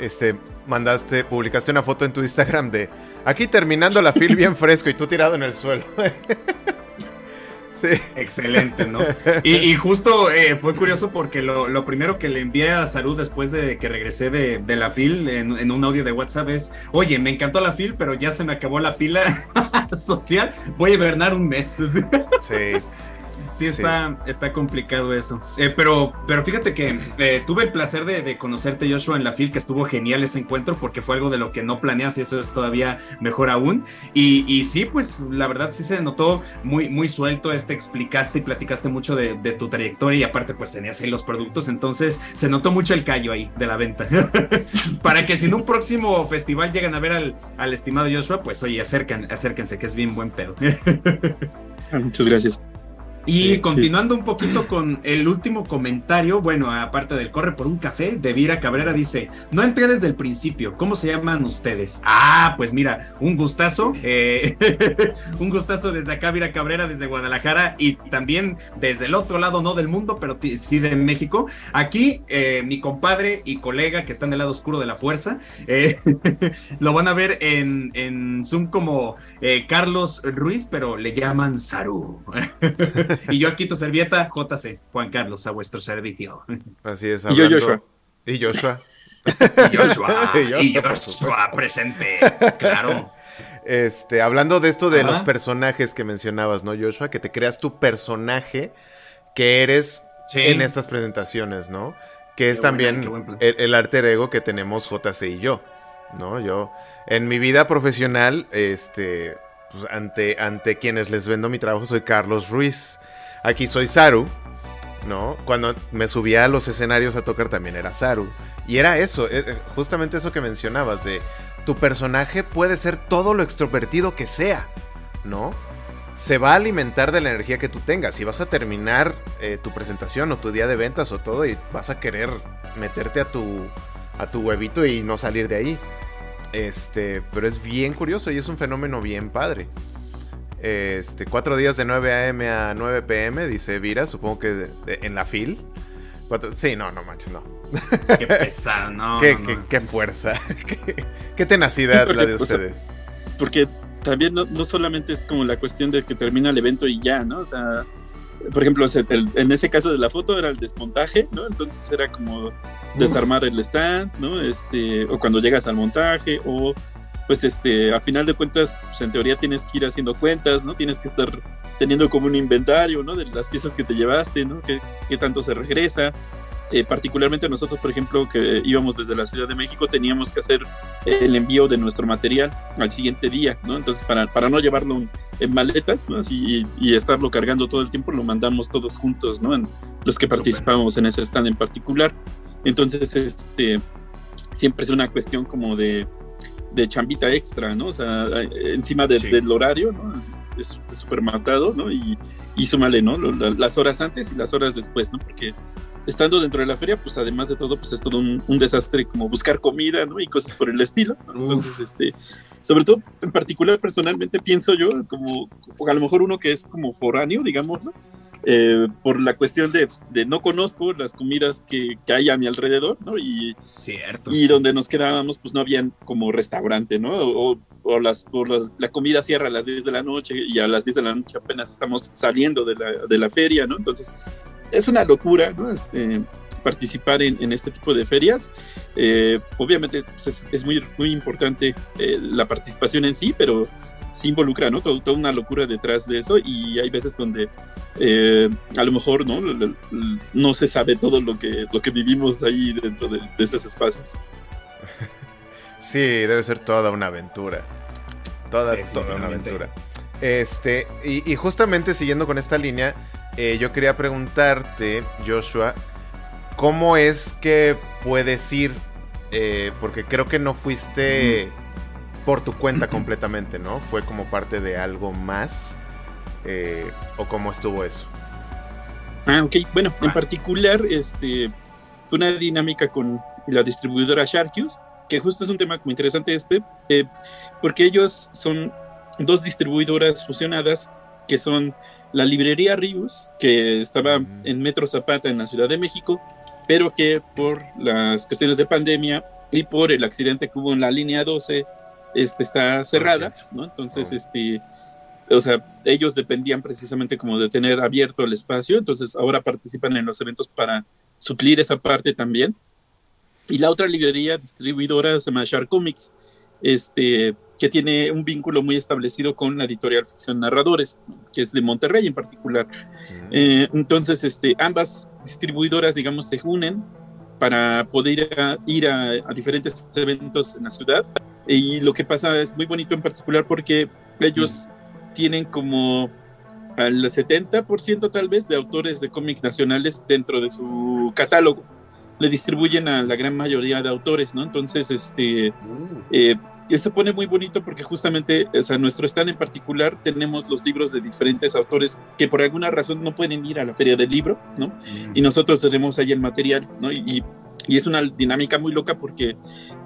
este, mandaste, publicaste una foto en tu Instagram de aquí terminando la fil bien fresco y tú tirado en el suelo. sí. Excelente, ¿no? Y, justo eh, fue curioso porque lo, primero que le envié a Salud después de que regresé de, la fil en, en, un audio de WhatsApp es, oye, me encantó la fil, pero ya se me acabó la pila social, voy a hibernar un mes. Sí. Sí, está, está complicado eso. Eh, pero, pero fíjate que eh, tuve el placer de, conocerte, Joshua, en la FIL, que estuvo genial ese encuentro porque fue algo de lo que no planeas y eso es todavía mejor aún. Y, y sí, pues la verdad sí se notó muy, muy suelto. Este explicaste y platicaste mucho de, tu trayectoria y aparte, pues tenías ahí los productos. Entonces se notó mucho el callo ahí de la venta. Para que si en un próximo festival llegan a ver al, al estimado Joshua, pues oye, acercan, acérquense, que es bien buen pedo. Muchas gracias. Y continuando un poquito con el último comentario, bueno, aparte del corre por un café, de Vira Cabrera dice, no entré desde el principio, ¿cómo se llaman ustedes? Ah, pues mira, un gustazo, eh, un gustazo desde acá, Vira Cabrera, desde Guadalajara y también desde el otro lado, no del mundo, pero sí de México. Aquí, eh, mi compadre y colega que está en el lado oscuro de la fuerza, eh, lo van a ver en, en Zoom como Carlos Ruiz, pero le llaman Saru. y yo aquí tu servieta, JC, Juan Carlos, a vuestro servicio. Así es. Y yo, Joshua. Y Joshua. y Joshua. y Joshua, presente, claro. Este, hablando de esto de los personajes que mencionabas, ¿no, Joshua? Que te creas tu personaje que eres en estas presentaciones, ¿no? Que es también el, el, alter ego que tenemos JC y yo, ¿no? Yo, en mi vida profesional, este, pues, ante, ante quienes les vendo mi trabajo soy Carlos Ruiz. Aquí soy Saru, ¿no? Cuando me subía a los escenarios a tocar también era Saru. Y era eso, eh, eh, justamente eso que mencionabas, de tu personaje puede ser todo lo extrovertido que sea, ¿no? Se va a alimentar de la energía que tú tengas. Y vas a terminar eh, tu presentación o tu día de ventas o todo y vas a querer meterte a tu, a tu huevito y no salir de ahí. Este, pero es bien curioso y es un fenómeno bien padre. Este, cuatro días de 9 a.m. a 9 p.m., dice Vira, supongo que en la fil. sí, no, no manches, no. Qué pesado, no. qué, fuerza, qué, tenacidad la de ustedes. porque también no, no, solamente es como la cuestión de que termina el evento y ya, ¿no? O sea, por ejemplo, en ese caso de la foto era el desmontaje, ¿no? Entonces era como desarmar el stand, ¿no? Este, o cuando llegas al montaje, o pues este, al final de cuentas, pues en teoría tienes que ir haciendo cuentas, ¿no? Tienes que estar teniendo como un inventario, ¿no? De las piezas que te llevaste, ¿no? ¿Qué, qué tanto se regresa? Eh, particularmente nosotros, por ejemplo, que íbamos desde la Ciudad de México, teníamos que hacer el envío de nuestro material al siguiente día, ¿no? Entonces, para, para no llevarlo en maletas, ¿no? Así, y, estarlo cargando todo el tiempo, lo mandamos todos juntos, ¿no? En los que participamos en ese stand en particular. Entonces, este, siempre es una cuestión como de, de chambita extra, ¿no? O sea, encima del horario, ¿no? Es súper matado, ¿no? Y, y súmale, ¿no? Las horas antes y las horas después, ¿no? Porque estando dentro de la feria, pues además de todo, pues es todo un, desastre como buscar comida, ¿no? Y cosas por el estilo. Entonces, este, sobre todo, en particular, personalmente pienso yo, como, a lo mejor uno que es como foráneo, digamos, ¿no? Eh, por la cuestión de, de, no conozco las comidas que, que, hay a mi alrededor, ¿no? Y, Cierto. y donde nos quedábamos, pues no habían como restaurante, ¿no? O, o las, por las, la comida cierra a las 10 de la noche y a las 10 de la noche apenas estamos saliendo de la, de la feria, ¿no? Entonces, es una locura, ¿no? Este, participar en, este tipo de ferias. Eh, obviamente pues, es, muy, muy importante eh, la participación en sí, pero sí involucra, ¿no? toda una locura detrás de eso y hay veces donde eh, a lo mejor, ¿no? No se sabe todo lo que, lo que vivimos ahí dentro de, esos espacios. Sí, debe ser toda una aventura. Toda, toda una aventura. Este, y, y justamente siguiendo con esta línea, eh, yo quería preguntarte, Joshua, ¿cómo es que puedes ir? Eh, porque creo que no fuiste por tu cuenta completamente, ¿no? Fue como parte de algo más. Eh, ¿O cómo estuvo eso? Ah, ok. Bueno, en particular, este, fue una dinámica con la distribuidora Sharkius, que justo es un tema muy interesante este, porque ellos son dos distribuidoras fusionadas que son la librería Rius, que estaba en Metro Zapata en la Ciudad de México, pero que por las cuestiones de pandemia y por el accidente que hubo en la línea 12, este, está cerrada, ¿no? Entonces, oh. este, o sea, ellos dependían precisamente como de tener abierto el espacio, entonces ahora participan en los eventos para suplir esa parte también. Y la otra librería distribuidora se llama Shark Comics, este, que tiene un vínculo muy establecido con la editorial Ficción Narradores, que es de Monterrey en particular. Mm. Eh, entonces, este, ambas distribuidoras, digamos, se unen para poder ir a, diferentes eventos en la ciudad. Y lo que pasa es muy bonito en particular porque ellos mm. tienen como al 70% tal vez de autores de cómics nacionales dentro de su catálogo. Le distribuyen a la gran mayoría de autores, ¿no? Entonces, este, mm. eh, y se pone muy bonito porque justamente, o sea, nuestro stand en particular tenemos los libros de diferentes autores que por alguna razón no pueden ir a la feria del libro, ¿no? Mm. Y nosotros tenemos ahí el material, ¿no? Y, y, es una dinámica muy loca porque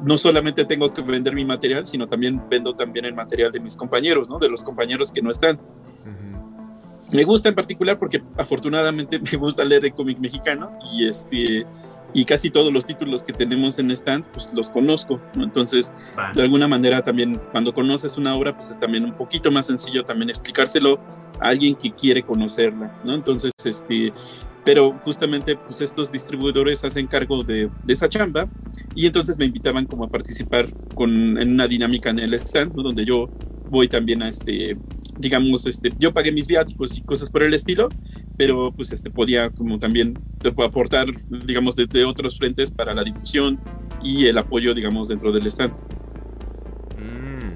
no solamente tengo que vender mi material, sino también vendo también el material de mis compañeros, ¿no? De los compañeros que no están. Me gusta en particular porque afortunadamente me gusta leer el cómic mexicano y este y casi todos los títulos que tenemos en stand, pues los conozco, ¿no? Entonces, de alguna manera también cuando conoces una obra, pues es también un poquito más sencillo también explicárselo a alguien que quiere conocerla, ¿no? Entonces, este, pero justamente pues estos distribuidores hacen cargo de, de, esa chamba y entonces me invitaban como a participar con, en una dinámica en el stand, ¿no? Donde yo voy también a este, digamos, este, yo pagué mis viáticos y cosas por el estilo, pero pues este podía como también aportar, digamos, desde otros frentes para la difusión y el apoyo, digamos, dentro del stand.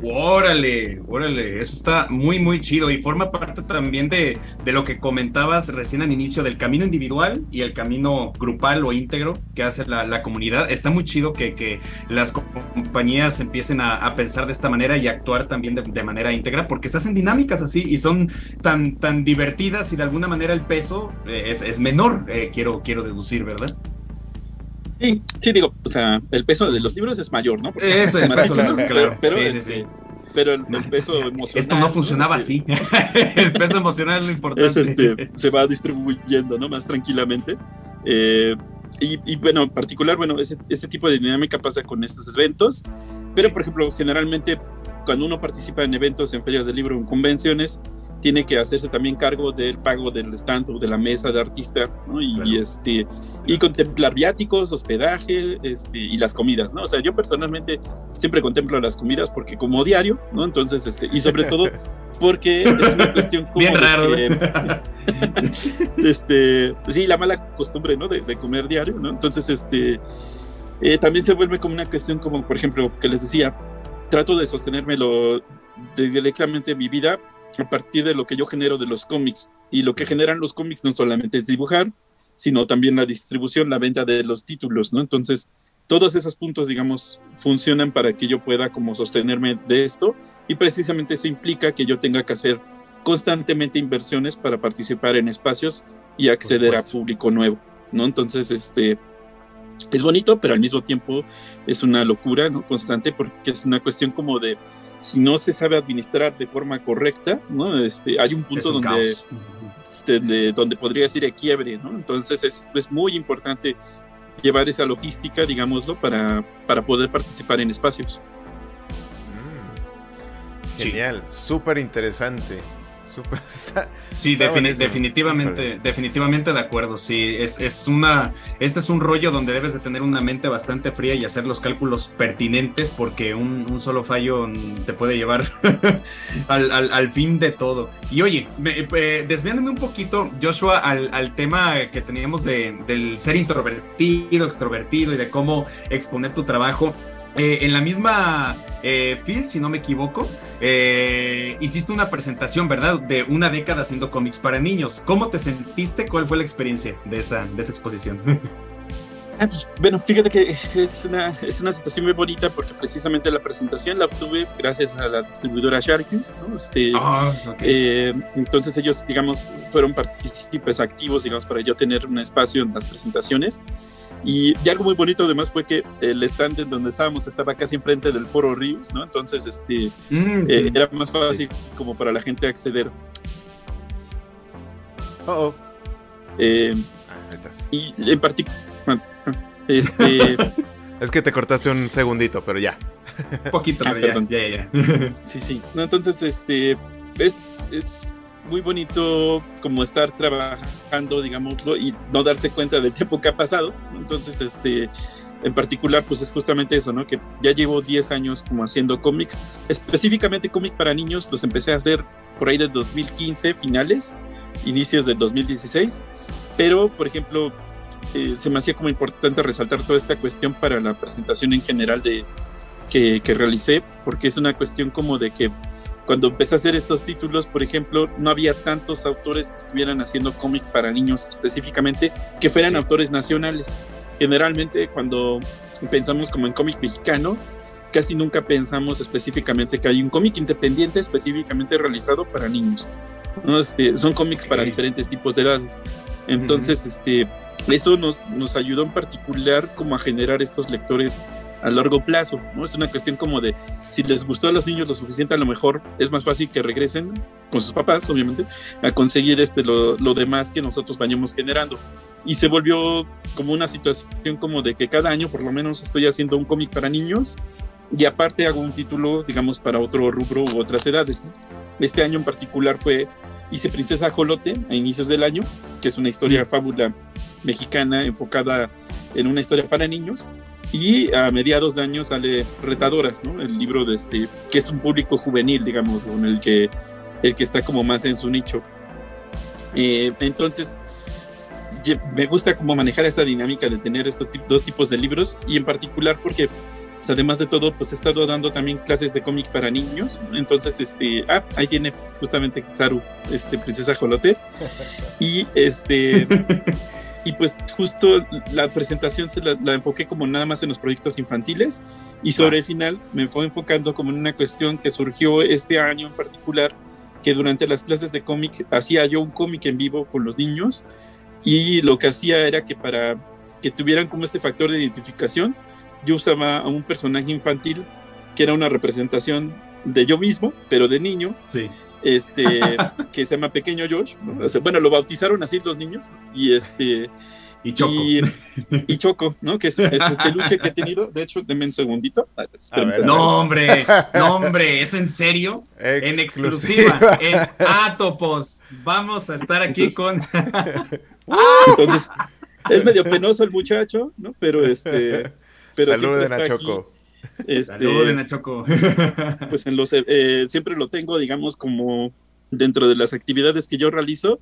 Órale, órale, eso está muy, muy chido y forma parte también de, lo que comentabas recién al inicio del camino individual y el camino grupal o íntegro que hace la, comunidad. Está muy chido que, las compañías empiecen a, pensar de esta manera y actuar también de, manera íntegra porque se hacen dinámicas así y son tan, tan divertidas y de alguna manera el peso eh, es, menor, eh, quiero, quiero deducir, ¿verdad? Sí, sí, digo, o sea, el peso de los libros es mayor, ¿no? Eso es más claro, claro. Pero, sí, sí, sí. pero el, peso emocional. Esto no funcionaba así. el peso emocional es lo importante. Es este, se va distribuyendo, ¿no? Más tranquilamente. Eh, y, y, bueno, en particular, bueno, ese, este tipo de dinámica pasa con estos eventos. Pero, por ejemplo, generalmente cuando uno participa en eventos, en ferias de libro, en convenciones, tiene que hacerse también cargo del pago del stand o de la mesa de artista, ¿no? Y, este, y contemplar viáticos, hospedaje este, y las comidas, ¿no? O sea, yo personalmente siempre contemplo las comidas porque como diario, ¿no? Entonces, este, y sobre todo porque es una cuestión como... Bien raro. este, sí, la mala costumbre, ¿no? De, de comer diario, ¿no? Entonces, este... Eh, también se vuelve como una cuestión como, por ejemplo, que les decía, trato de sostenérmelo directamente en mi vida a partir de lo que yo genero de los cómics. Y lo que generan los cómics no solamente es dibujar, sino también la distribución, la venta de los títulos, ¿no? Entonces, todos esos puntos, digamos, funcionan para que yo pueda como sostenerme de esto y precisamente eso implica que yo tenga que hacer constantemente inversiones para participar en espacios y acceder a público nuevo, ¿no? Entonces, este, es bonito, pero al mismo tiempo es una locura, ¿no? Constante, porque es una cuestión como de, si no se sabe administrar de forma correcta, ¿no? Este, hay un punto donde, este, donde podría decir el quiebre, ¿no? Entonces es, es muy importante llevar esa logística, digámoslo, para, para poder participar en espacios. Mm. Genial, súper interesante. sí, definitivamente, definitivamente de acuerdo. Sí, es, es, una, este es un rollo donde debes de tener una mente bastante fría y hacer los cálculos pertinentes porque un, solo fallo te puede llevar al, fin de todo. Y oye, eh, desviándome un poquito, Joshua, al, tema que teníamos de, del ser introvertido, extrovertido y de cómo exponer tu trabajo. Eh, en la misma eh, Phil, si no me equivoco, eh, hiciste una presentación, ¿verdad? De una década haciendo cómics para niños. ¿Cómo te sentiste? ¿Cuál fue la experiencia de esa, de esa exposición? Ah, pues, bueno, fíjate que es una, es una situación muy bonita porque precisamente la presentación la obtuve gracias a la distribuidora Sharkins, ¿no? Este, ah, eh, entonces ellos, digamos, fueron partícipes activos, digamos, para yo tener un espacio en las presentaciones. Y, algo muy bonito además fue que el stand en donde estábamos estaba casi enfrente del foro Ríos, ¿no? Entonces, este, mm, eh, era más fácil como para la gente acceder. Oh, oh. Eh, ah, estás. Y en particular, este, Es que te cortaste un segundito, pero ya. Un poquito, Ah, pero ya, perdón. ya, ya, ya. Sí, sí. No, entonces, este, es, es muy bonito como estar trabajando, digámoslo, y no darse cuenta del tiempo que ha pasado. Entonces, este, en particular, pues es justamente eso, ¿no? Que ya llevo 10 años como haciendo cómics, específicamente cómics para niños, los empecé a hacer por ahí de 2015, finales, inicios del 2016, pero, por ejemplo, eh, se me hacía como importante resaltar toda esta cuestión para la presentación en general de que, que realicé, porque es una cuestión como de que cuando empecé a hacer estos títulos, por ejemplo, no había tantos autores que estuvieran haciendo cómic para niños específicamente que fueran Sí. autores nacionales. Generalmente cuando pensamos como en cómic mexicano, casi nunca pensamos específicamente que hay un cómic independiente específicamente realizado para niños. ¿no? Este, son cómics para Ok. diferentes tipos de edades. Entonces, este, esto nos, nos ayudó en particular como a generar estos lectores a largo plazo, ¿no? Es una cuestión como de si les gustó a los niños lo suficiente, a lo mejor es más fácil que regresen con sus papás, obviamente, a conseguir este lo, lo demás que nosotros vayamos generando. Y se volvió como una situación como de que cada año por lo menos estoy haciendo un cómic para niños y aparte hago un título, digamos, para otro rubro u otras edades. ¿no? Este año en particular fue hice Princesa Jolote a inicios del año, que es una historia fábula mexicana enfocada en una historia para niños. Y a mediados de año sale Retadoras, ¿no? El libro de este, que es un público juvenil, digamos, con el que, el que está como más en su nicho. Eh, entonces, me gusta como manejar esta dinámica de tener estos dos tipos de libros y en particular porque pues, además de todo pues he estado dando también clases de cómic para niños entonces este ah ahí tiene justamente Saru este princesa Jolote y este y pues justo la presentación se la, la enfoqué como nada más en los proyectos infantiles y sobre el final me fue enfocando como en una cuestión que surgió este año en particular que durante las clases de cómic hacía yo un cómic en vivo con los niños y lo que hacía era que para que tuvieran como este factor de identificación yo usaba a un personaje infantil que era una representación de yo mismo pero de niño Sí. Este que se llama Pequeño Josh ¿no? O sea, bueno lo bautizaron así los niños y este Y Choco. y, y Choco, ¿no? Que es, es el peluche que he tenido. De hecho, denme un segundito. A ver, ver, a No, hombre, no, hombre, ¿es en serio? En exclusiva, en Atopos. Vamos a estar aquí con. Entonces, es medio penoso el muchacho, ¿no? Pero este. Pero Saluden a está aquí, Choco. Este, Saluden a Choco. pues en los eh, siempre lo tengo, digamos, como dentro de las actividades que yo realizo.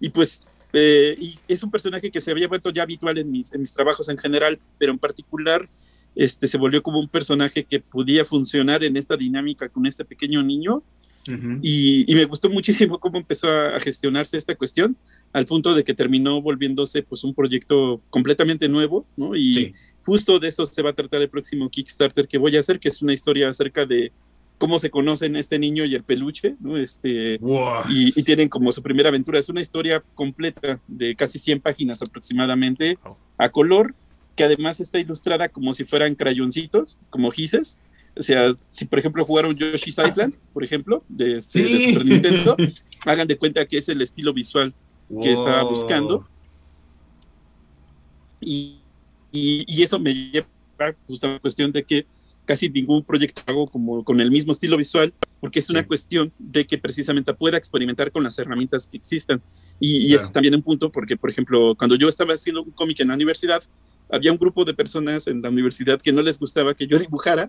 Y pues eh, y es un personaje que se había vuelto ya habitual en mis, en mis trabajos en general, pero en particular este, se volvió como un personaje que podía funcionar en esta dinámica con este pequeño niño. Ujú. Y, y me gustó muchísimo cómo empezó a, a gestionarse esta cuestión, al punto de que terminó volviéndose pues un proyecto completamente nuevo, ¿no? Y Sí. justo de eso se va a tratar el próximo Kickstarter que voy a hacer, que es una historia acerca de cómo se conocen este niño y el peluche, ¿no? Este, Wow. y, y tienen como su primera aventura. Es una historia completa de casi 100 páginas aproximadamente Wow. a color, que además está ilustrada como si fueran crayoncitos, como gises. O sea, si por ejemplo jugaron Yoshi's Island, por ejemplo, de, este, de Sí. Super Nintendo, hagan de cuenta que es el estilo visual que estaba Wow. buscando. Y, y, y eso me lleva justo a la cuestión de que casi ningún proyecto hago como con el mismo estilo visual, porque es una Sí. cuestión de que precisamente pueda experimentar con las herramientas que existan. Y, y Claro. es también un punto, porque por ejemplo, cuando yo estaba haciendo un cómic en la universidad, había un grupo de personas en la universidad que no les gustaba que yo dibujara,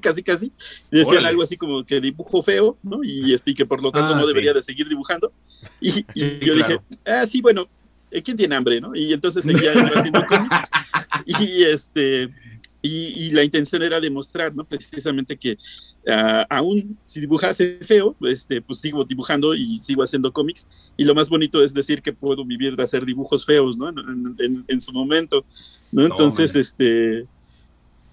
casi casi, y decían Órale. algo así como que dibujo feo, ¿no? Y, este, y que por lo tanto Ah, no sí. debería de seguir dibujando. Y, yo claro. dije, ah, sí, bueno, eh, ¿quién tiene hambre, no? Y entonces seguía haciendo cómics. Y este... Y, y la intención era demostrar, ¿no? Precisamente que ah, aún si dibujase feo, este, pues sigo dibujando y sigo haciendo cómics. Y lo más bonito es decir que puedo vivir de hacer dibujos feos, ¿no? En, en- en- su momento, ¿no? Entonces, este,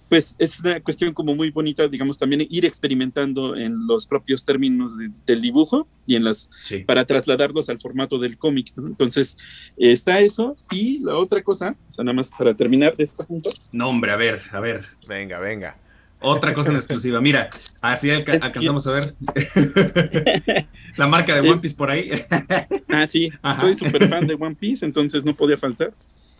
pues es una cuestión como muy bonita, digamos, también ir experimentando en los propios términos de- del dibujo y en las Sí. para trasladarlos al formato del cómic. ¿no? Entonces, está eso. Y la otra cosa, o sea, nada más para terminar de este punto, No, hombre, a ver, a ver. Venga, venga. Otra cosa en exclusiva. Mira, así alca- Es que- alcanzamos a ver la marca de Es- One Piece por ahí. ah, sí, Ajá. soy súper fan de One Piece, entonces no podía faltar.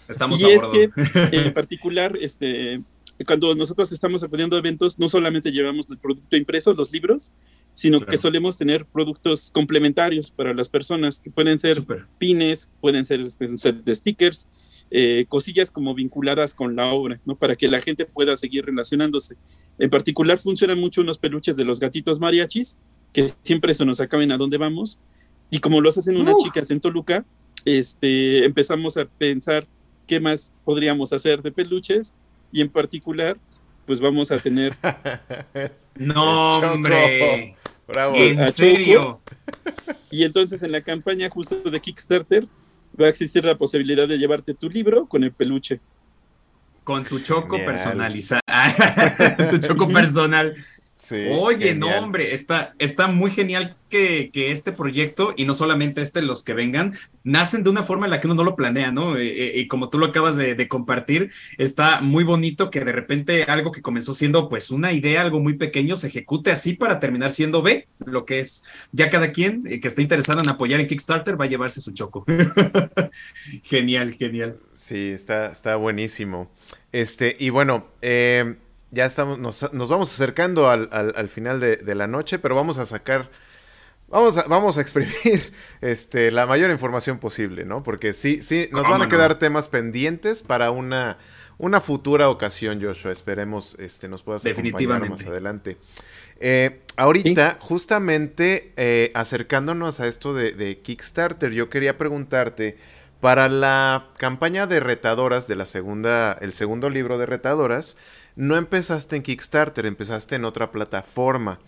Estamos y a es bordo. que, en particular, este, cuando nosotros estamos acudiendo a eventos, no solamente llevamos el producto impreso, los libros, sino que solemos tener productos complementarios para las personas, que pueden ser pines, pueden ser este, de stickers, eh, cosillas como vinculadas con la obra, ¿no? Para que la gente pueda seguir relacionándose. En particular funcionan mucho unos peluches de los gatitos mariachis, que siempre se nos acaben a dónde vamos. Y como los hacen unas chicas en Toluca, este, empezamos a pensar qué más podríamos hacer de peluches y en particular, pues vamos a tener... no, hombre. Bravo. ¿En serio? Y entonces en la campaña justo de Kickstarter va a existir la posibilidad de llevarte tu libro con el peluche. Con tu choco personalizado. tu choco personal. Oye, no, hombre, está, está muy genial que, este proyecto, y no solamente este, los que vengan, nacen de una forma en la que uno no lo planea, ¿no? Eh, eh, y como tú lo acabas de, compartir, está muy bonito que de repente algo que comenzó siendo pues una idea, algo muy pequeño, se ejecute así para terminar siendo B, lo que es ya cada quien eh, que esté interesado en apoyar en Kickstarter va a llevarse su choco. genial, genial. Sí, está, está buenísimo. Este, y bueno, eh ya estamos, nos, vamos acercando al, final de, la noche, pero vamos a sacar, vamos a, vamos a exprimir este, la mayor información posible, ¿no? Porque sí, sí, nos van a quedar temas pendientes para una, una futura ocasión, Joshua. Esperemos este, nos puedas acompañar más adelante. Eh, ahorita, justamente eh, acercándonos a esto de, de Kickstarter, yo quería preguntarte, para la campaña de retadoras de la segunda, el segundo libro de retadoras, no empezaste en Kickstarter, empezaste en otra plataforma.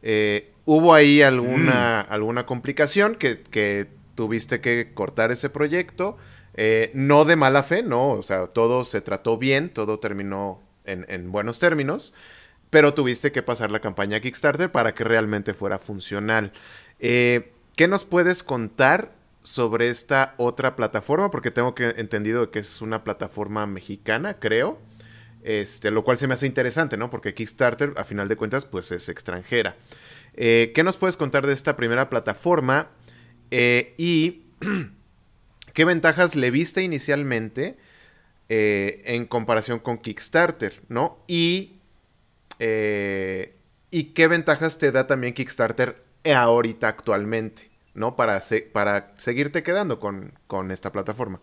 Eh, ¿Hubo ahí alguna, mm. alguna complicación que, tuviste que cortar ese proyecto? Eh, no de mala fe, no, o sea, todo se trató bien, todo terminó en, buenos términos, pero tuviste que pasar la campaña Kickstarter para que realmente fuera funcional. Eh, ¿Qué nos puedes contar sobre esta otra plataforma? Porque tengo que entendido que es una plataforma mexicana, creo. Este, lo cual se me hace interesante, ¿no? Porque Kickstarter, a final de cuentas, pues es extranjera. Eh, ¿Qué nos puedes contar de esta primera plataforma? Eh, y qué ventajas le viste inicialmente eh, en comparación con Kickstarter, ¿no? Y, y qué ventajas te da también Kickstarter ahorita actualmente, ¿no? Para, para seguirte quedando con, con esta plataforma.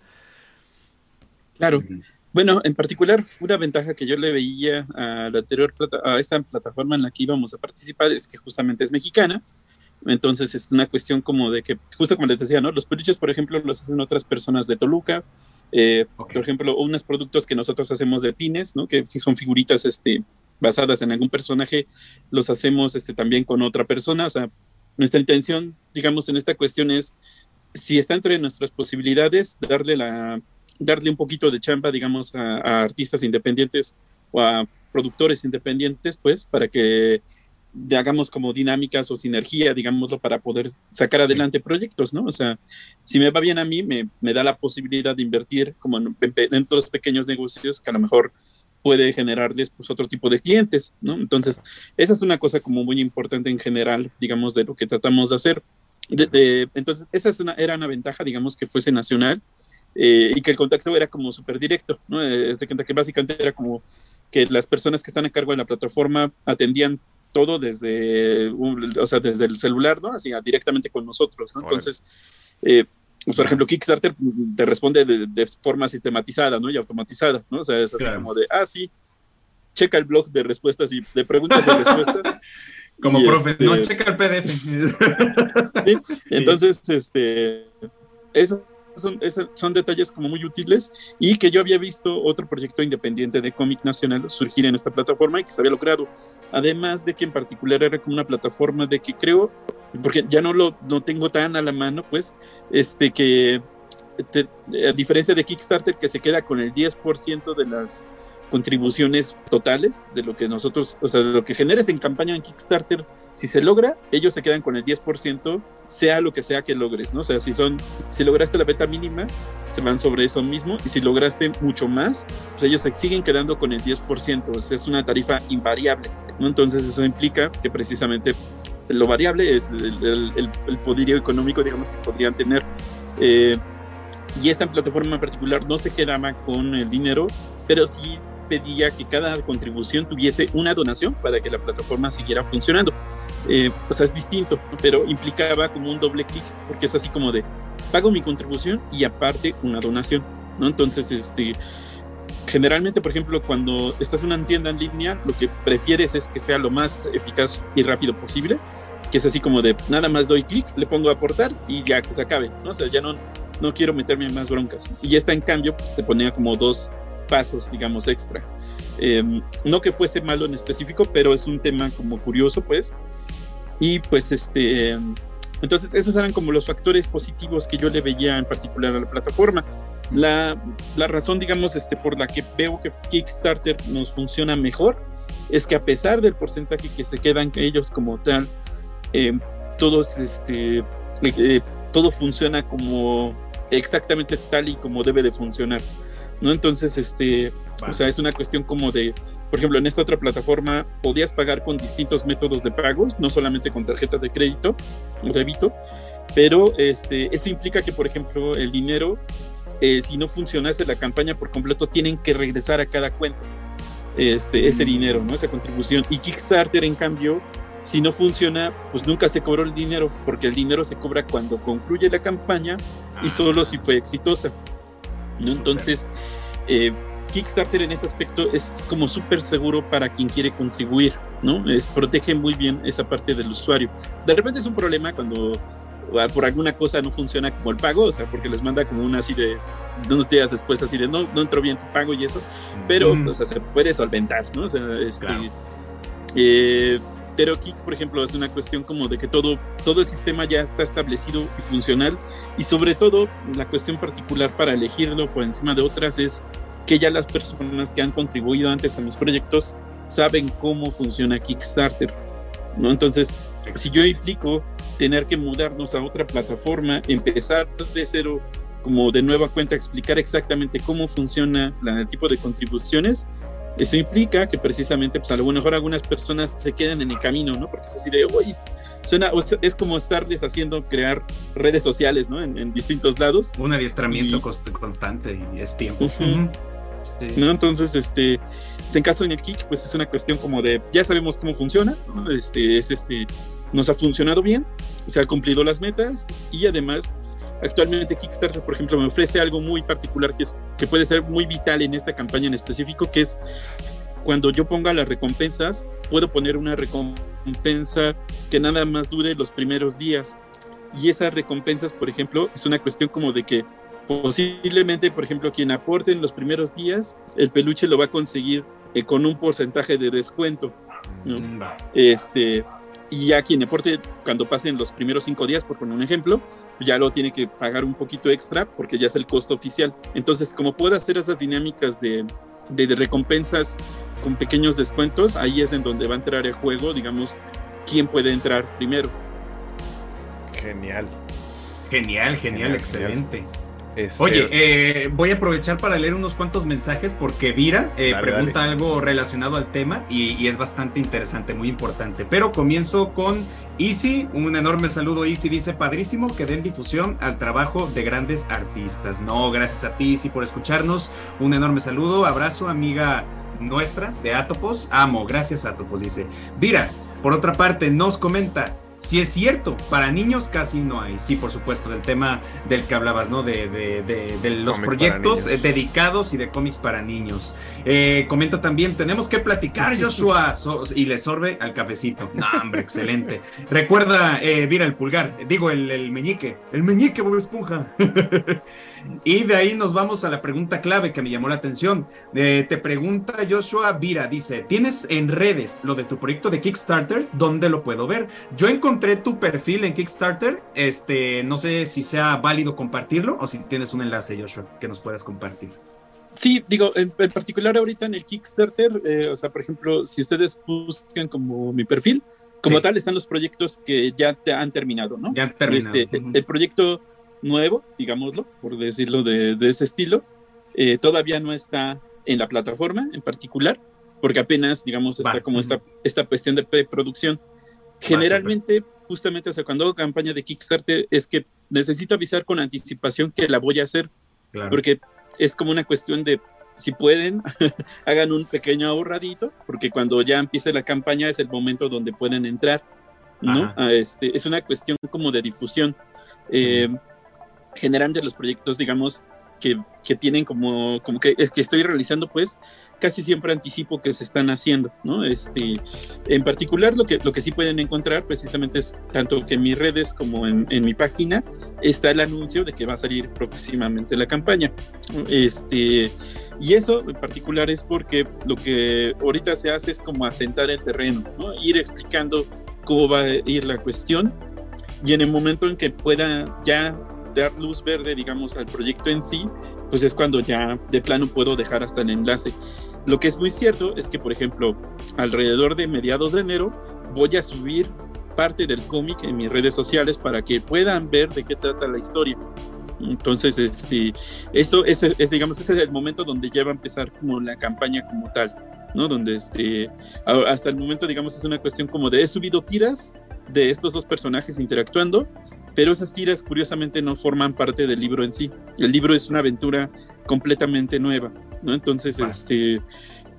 Claro. Bueno, en particular, una ventaja que yo le veía a la anterior a esta plataforma en la que íbamos a participar es que justamente es mexicana. Entonces es una cuestión como de que, justo como les decía, ¿no? Los peluches, por ejemplo, los hacen otras personas de Toluca. Eh, por ejemplo, unos productos que nosotros hacemos de pines, ¿no? Que son figuritas este, basadas en algún personaje, los hacemos este, también con otra persona. O sea, nuestra intención, digamos, en esta cuestión es, si está entre nuestras posibilidades, darle la darle un poquito de chamba, digamos, a, artistas independientes o a productores independientes, pues, para que hagamos como dinámicas o sinergia, digámoslo, para poder sacar adelante proyectos, ¿no? O sea, si me va bien a mí, me, me da la posibilidad de invertir como en, en, otros pequeños negocios que a lo mejor puede generarles pues otro tipo de clientes, ¿no? Entonces, esa es una cosa como muy importante en general, digamos, de lo que tratamos de hacer. entonces, esa es una, era una ventaja, digamos, que fuese nacional eh, y que el contacto era como súper directo, ¿no? Es de que básicamente era como que las personas que están a cargo de la plataforma atendían todo desde, o sea, desde el celular, ¿no? Así directamente con nosotros, ¿no? Entonces, eh, por ejemplo, Kickstarter te responde de, forma sistematizada, ¿no? Y automatizada, ¿no? O sea, es así como de, ah, sí, checa el blog de respuestas y de preguntas y respuestas. Como profe, no, este checa el PDF. ¿Sí? Entonces, este, eso son, detalles como muy útiles y que yo había visto otro proyecto independiente de cómic nacional surgir en esta plataforma y que se había logrado. Además de que en particular era como una plataforma de que creo, porque ya no lo no tengo tan a la mano, pues, este que a diferencia de Kickstarter que se queda con el 10% de las contribuciones totales de lo que nosotros, o sea, de lo que generes en campaña en Kickstarter, si se logra, ellos se quedan con el 10%, sea lo que sea que logres, ¿no? O sea, si son, si lograste la beta mínima, se van sobre eso mismo, y si lograste mucho más, pues ellos se siguen quedando con el 10%, o sea, es una tarifa invariable, ¿no? Entonces eso implica que precisamente lo variable es el, el, poderío económico, digamos, que podrían tener. Eh, y esta plataforma en particular no se quedaba con el dinero, pero sí pedía que cada contribución tuviese una donación para que la plataforma siguiera funcionando. Eh, o sea, es distinto, pero implicaba como un doble clic, porque es así como de pago mi contribución y aparte una donación, ¿no? Entonces, este, generalmente, por ejemplo, cuando estás en una tienda en línea, lo que prefieres es que sea lo más eficaz y rápido posible, que es así como de nada más doy clic, le pongo a aportar y ya que se acabe, ¿no? O sea, ya no, no quiero meterme en más broncas. Y esta, en cambio, te ponía como dos pasos, digamos, extra. Em, no que fuese malo en específico, pero es un tema como curioso, pues. Y pues este, entonces esos eran como los factores positivos que yo le veía en particular a la plataforma. La, la razón, digamos, este, por la que veo que Kickstarter nos funciona mejor es que a pesar del porcentaje que se quedan ellos como tal, em, todos, este, eh, todo funciona como exactamente tal y como debe de funcionar. ¿No? Entonces, este, o sea, es una cuestión como de, por ejemplo, en esta otra plataforma podías pagar con distintos métodos de pagos, no solamente con tarjeta de crédito o débito, pero este, eso implica que, por ejemplo, el dinero, eh, si no funcionase la campaña por completo, tienen que regresar a cada cuenta este, ese dinero, ¿no? esa contribución. Y Kickstarter, en cambio, si no funciona, pues nunca se cobró el dinero, porque el dinero se cobra cuando concluye la campaña y solo si fue exitosa. ¿No? Entonces, eh, Kickstarter en ese aspecto es como súper seguro para quien quiere contribuir, ¿no? Es, protege muy bien esa parte del usuario. De repente es un problema cuando ah, por alguna cosa no funciona como el pago, o sea, porque les manda como una así de unos días después así de no, no entró bien tu pago y eso, pero o sea, se puede solventar, ¿no? O sea, este, eh, pero aquí, por ejemplo, es una cuestión como de que todo, todo el sistema ya está establecido y funcional y sobre todo la cuestión particular para elegirlo por encima de otras es que ya las personas que han contribuido antes a mis proyectos saben cómo funciona Kickstarter. ¿no? Entonces, si yo implico tener que mudarnos a otra plataforma, empezar de cero, como de nueva cuenta, explicar exactamente cómo funciona el tipo de contribuciones, eso implica que precisamente, pues a lo mejor algunas personas se quedan en el camino, ¿no? Porque es así de, uy, suena, es como estarles haciendo crear redes sociales, ¿no? En, distintos lados. Un adiestramiento constante y es tiempo. ¿No? Entonces, este, en caso en el Kik, pues es una cuestión como de, ya sabemos cómo funciona, ¿no? Este, es este, nos ha funcionado bien, se han cumplido las metas y además Actualmente Kickstarter, por ejemplo, me ofrece algo muy particular que, es, que puede ser muy vital en esta campaña en específico, que es cuando yo ponga las recompensas, puedo poner una recompensa que nada más dure los primeros días. Y esas recompensas, por ejemplo, es una cuestión como de que posiblemente, por ejemplo, quien aporte en los primeros días, el peluche lo va a conseguir eh, con un porcentaje de descuento. Mm, este, y ya quien aporte cuando pasen los primeros cinco días, por poner un ejemplo, ya lo tiene que pagar un poquito extra porque ya es el costo oficial. Entonces, como puedo hacer esas dinámicas de, de, recompensas con pequeños descuentos, ahí es en donde va a entrar el juego, digamos, quién puede entrar primero. Genial. Genial, genial, excelente. Este, Oye, eh, voy a aprovechar para leer unos cuantos mensajes porque Vira eh, pregunta algo relacionado al tema y, es bastante interesante, muy importante. Pero comienzo con Easy, un enorme saludo Easy, dice padrísimo que den difusión al trabajo de grandes artistas. No, gracias a ti Easy por escucharnos, un enorme saludo, abrazo amiga nuestra de Atopos, amo, gracias Atopos, dice. Vira, por otra parte, nos comenta, si es cierto, para niños casi no hay. Sí, por supuesto, del tema del que hablabas, ¿no? De, de, los proyectos eh, dedicados y de cómics para niños. Eh, comento también, tenemos que platicar, Joshua. y le sorbe al cafecito. No, hombre, excelente. Recuerda, eh, mira el pulgar, digo el, el meñique. El meñique, Bob Esponja. Y de ahí nos vamos a la pregunta clave que me llamó la atención. Eh, te pregunta Joshua Vira, dice, ¿tienes en redes lo de tu proyecto de Kickstarter? ¿Dónde lo puedo ver? Yo encontré tu perfil en Kickstarter, este, no sé si sea válido compartirlo o si tienes un enlace, Joshua, que nos puedas compartir. Sí, digo, en, particular ahorita en el Kickstarter, eh, o sea, por ejemplo, si ustedes buscan como mi perfil, como tal están los proyectos que ya te han terminado, ¿no? Ya han terminado. Este, El proyecto nuevo, digámoslo, por decirlo de, ese estilo, eh, todavía no está en la plataforma en particular, porque apenas, digamos, está como esta, esta cuestión de preproducción. Generalmente, justamente, o sea, cuando hago campaña de Kickstarter, es que necesito avisar con anticipación que la voy a hacer, porque es como una cuestión de si pueden, hagan un pequeño ahorradito, porque cuando ya empiece la campaña es el momento donde pueden entrar, ¿no? este, es una cuestión como de difusión. Eh, generalmente los proyectos, digamos, que, que, tienen como, como que, es que estoy realizando, pues, casi siempre anticipo que se están haciendo, ¿no? Este, en particular, lo que, lo que sí pueden encontrar precisamente es tanto que en mis redes como en, en mi página está el anuncio de que va a salir próximamente la campaña. Este, y eso en particular es porque lo que ahorita se hace es como asentar el terreno, ¿no? ir explicando cómo va a ir la cuestión y en el momento en que pueda ya dar luz verde, digamos, al proyecto en sí, pues es cuando ya de plano puedo dejar hasta el enlace. Lo que es muy cierto es que, por ejemplo, alrededor de mediados de enero voy a subir parte del cómic en mis redes sociales para que puedan ver de qué trata la historia. Entonces, este, eso es, es, digamos, ese es el momento donde ya va a empezar como la campaña como tal, ¿no? Donde, este, hasta el momento, digamos, es una cuestión como de he subido tiras de estos dos personajes interactuando pero esas tiras curiosamente no forman parte del libro en sí. El libro es una aventura completamente nueva, ¿no? Entonces, este,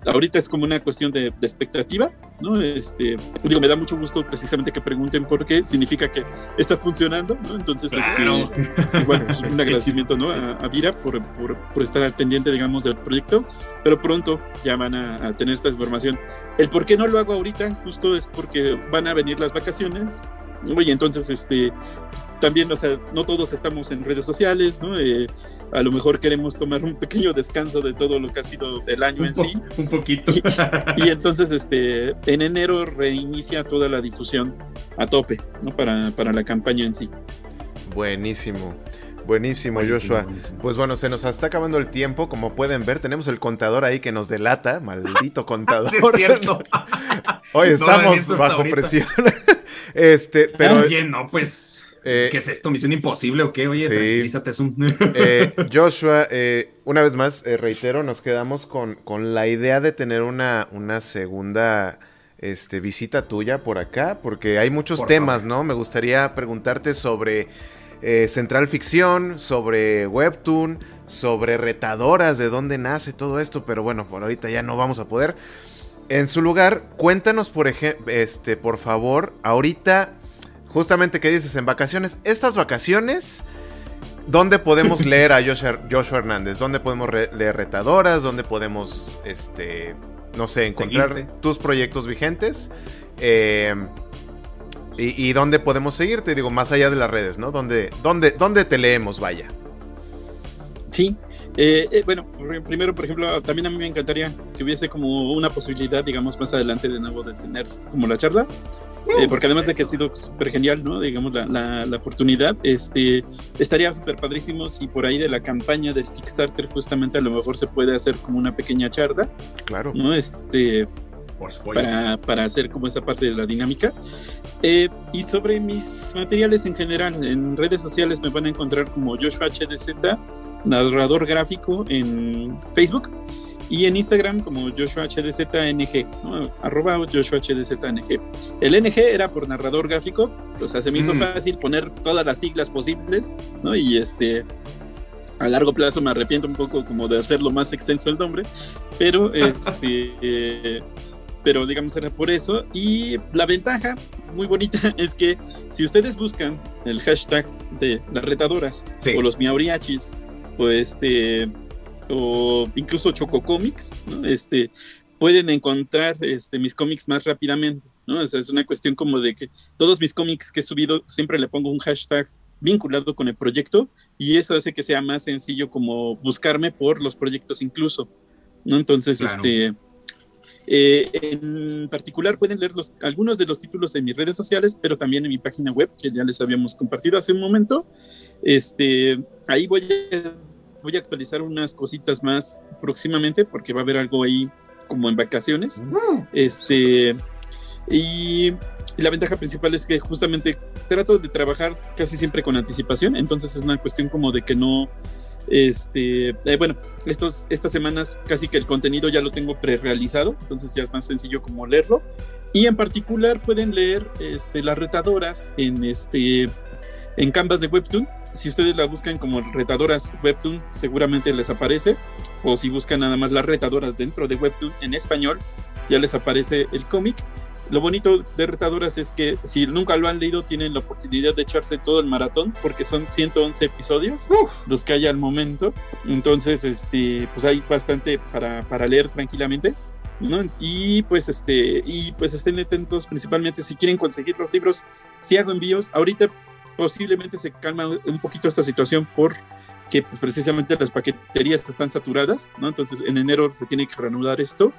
ahorita es como una cuestión de, expectativa, ¿no? Este, digo, me da mucho gusto precisamente que pregunten por qué, significa que está funcionando, ¿no? Entonces, este, bueno, pues, un agradecimiento, ¿no? A, Vira por, por, por, estar al pendiente, digamos, del proyecto, pero pronto ya van a, a, tener esta información. El por qué no lo hago ahorita, justo es porque van a venir las vacaciones, Oye, entonces, este, también, o sea, no todos estamos en redes sociales, ¿no? Eh, a lo mejor queremos tomar un pequeño descanso de todo lo que ha sido el año en sí. Un poquito. Y, entonces, este, en enero reinicia toda la difusión a tope, ¿no? Para, para la campaña en sí. Buenísimo. Buenísimo, Joshua. Pues bueno, se nos está acabando el tiempo. Como pueden ver, tenemos el contador ahí que nos delata. Maldito contador. Hoy estamos bajo presión. este, pero. Oye, no, pues. Eh, ¿Qué es esto? ¿Misión imposible o qué? Oye, sí. eh, Joshua, eh, una vez más, reitero, nos quedamos con, con, la idea de tener una, una segunda este, visita tuya por acá, porque hay muchos temas, ¿no? Me gustaría preguntarte sobre Central Ficción, sobre Webtoon, sobre retadoras, de dónde nace todo esto, pero bueno, por ahorita ya no vamos a poder. En su lugar, cuéntanos por ejemplo, este, por favor, ahorita, justamente que dices en vacaciones, estas vacaciones, ¿dónde podemos leer a Joshua, Hernández? ¿Dónde podemos leer retadoras? ¿Dónde podemos, este, no sé, encontrar tus proyectos vigentes? Eh, ¿Y, dónde podemos seguirte? Digo, más allá de las redes, ¿no? ¿Dónde, dónde, dónde te leemos, vaya? Sí, eh, eh, bueno, primero, por ejemplo, también a mí me encantaría que hubiese como una posibilidad, digamos, más adelante de nuevo de tener como la charla, eh, porque además de que ha sido súper genial, ¿no? Digamos, la, la, la oportunidad, este, estaría súper padrísimo si por ahí de la campaña del Kickstarter justamente a lo mejor se puede hacer como una pequeña charla. Claro. ¿No? Este, para, para, hacer como esa parte de la dinámica. Eh, y sobre mis materiales en general, en redes sociales me van a encontrar como Joshua HDZ, narrador gráfico en Facebook. Y en Instagram como Joshua HDZNG, ¿no? arroba Joshua HDZNG. El NG era por narrador gráfico, o sea, se me hizo mm. fácil poner todas las siglas posibles, ¿no? Y este, a largo plazo me arrepiento un poco como de hacerlo más extenso el nombre, pero este, eh, pero digamos era por eso. Y la ventaja muy bonita es que si ustedes buscan el hashtag de las retadoras o los miauriachis o este o incluso Choco Comics, este pueden encontrar este, mis cómics más rápidamente, ¿no? es una cuestión como de que todos mis cómics que he subido siempre le pongo un hashtag vinculado con el proyecto y eso hace que sea más sencillo como buscarme por los proyectos incluso, ¿no? Entonces, este eh, en particular pueden leer los, algunos de los títulos en mis redes sociales, pero también en mi página web, que ya les habíamos compartido hace un momento. Este, ahí voy a, voy a actualizar unas cositas más próximamente, porque va a haber algo ahí como en vacaciones. Este, y, la ventaja principal es que justamente trato de trabajar casi siempre con anticipación, entonces es una cuestión como de que no este, eh, bueno, estos, estas semanas casi que el contenido ya lo tengo pre-realizado, entonces ya es más sencillo como leerlo. Y en particular pueden leer este, las retadoras en, este, en Canvas de Webtoon. Si ustedes la buscan como retadoras Webtoon, seguramente les aparece. o si buscan nada más las retadoras dentro de Webtoon en español, ya les aparece el cómic. Lo bonito de Retadoras es que si nunca lo han leído, tienen la oportunidad de echarse todo el maratón, porque son 111 episodios, los que hay al momento. Entonces, este, pues hay bastante para, para leer tranquilamente. ¿no? Y pues este, y pues estén atentos principalmente si quieren conseguir los libros, si hago envíos, ahorita posiblemente se calma un poquito esta situación por que pues, precisamente las paqueterías están saturadas, ¿no? Entonces en enero se tiene que reanudar esto.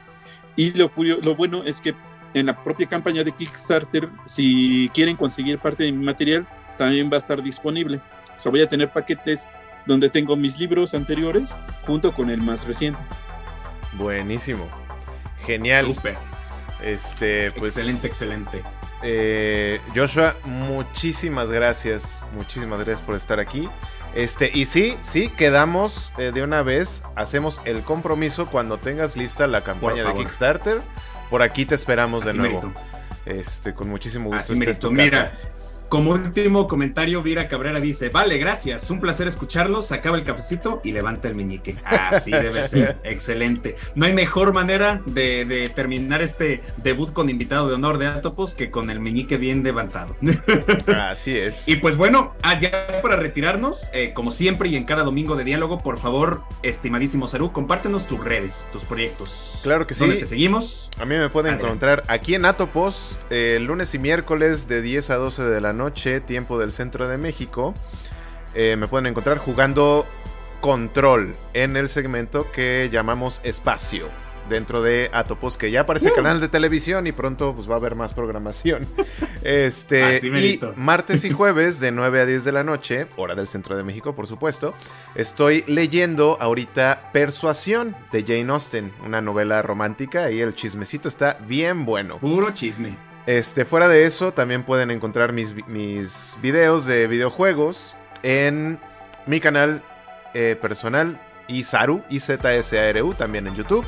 Y lo, lo bueno es que en la propia campaña de Kickstarter, si quieren conseguir parte de mi material, también va a estar disponible. O sea, voy a tener paquetes donde tengo mis libros anteriores junto con el más reciente. Buenísimo. Genial. Súper. Este, pues. Excelente, excelente. Eh, Joshua, muchísimas gracias. Muchísimas gracias por estar aquí. Este, y sí, sí, quedamos eh, de una vez. Hacemos el compromiso cuando tengas lista la campaña de Kickstarter. Por aquí te esperamos de nuevo. Este, con muchísimo gusto. Este Mira, como último comentario, Vira Cabrera dice: Vale, gracias, un placer escucharlos. Sacaba el cafecito y levanta el meñique. Así debe ser. Excelente. No hay mejor manera de, terminar este debut con invitado de honor de Atopos que con el meñique bien levantado. Así es. Y pues bueno, allá ah, para retirarnos, eh, como siempre y en cada domingo de diálogo, por favor, estimadísimo Saru, compártenos tus redes, tus proyectos. Claro que sí. ¿Dónde te seguimos? A mí me pueden encontrar aquí en Atopos, eh, lunes y miércoles de 10 a 12 de la noche, tiempo del centro de México. Eh, me pueden encontrar jugando Control en el segmento que llamamos Espacio dentro de Atopos, que ya aparece uh. canal de televisión y pronto pues va a haber más programación. Este, y martes y jueves de 9 a 10 de la noche, hora del centro de México, por supuesto, estoy leyendo ahorita Persuasión de Jane Austen, una novela romántica y el chismecito está bien bueno. Puro chisme. Este, fuera de eso, también pueden encontrar mis, mis videos de videojuegos en mi canal eh, personal Isaru, IZSARU, también en YouTube.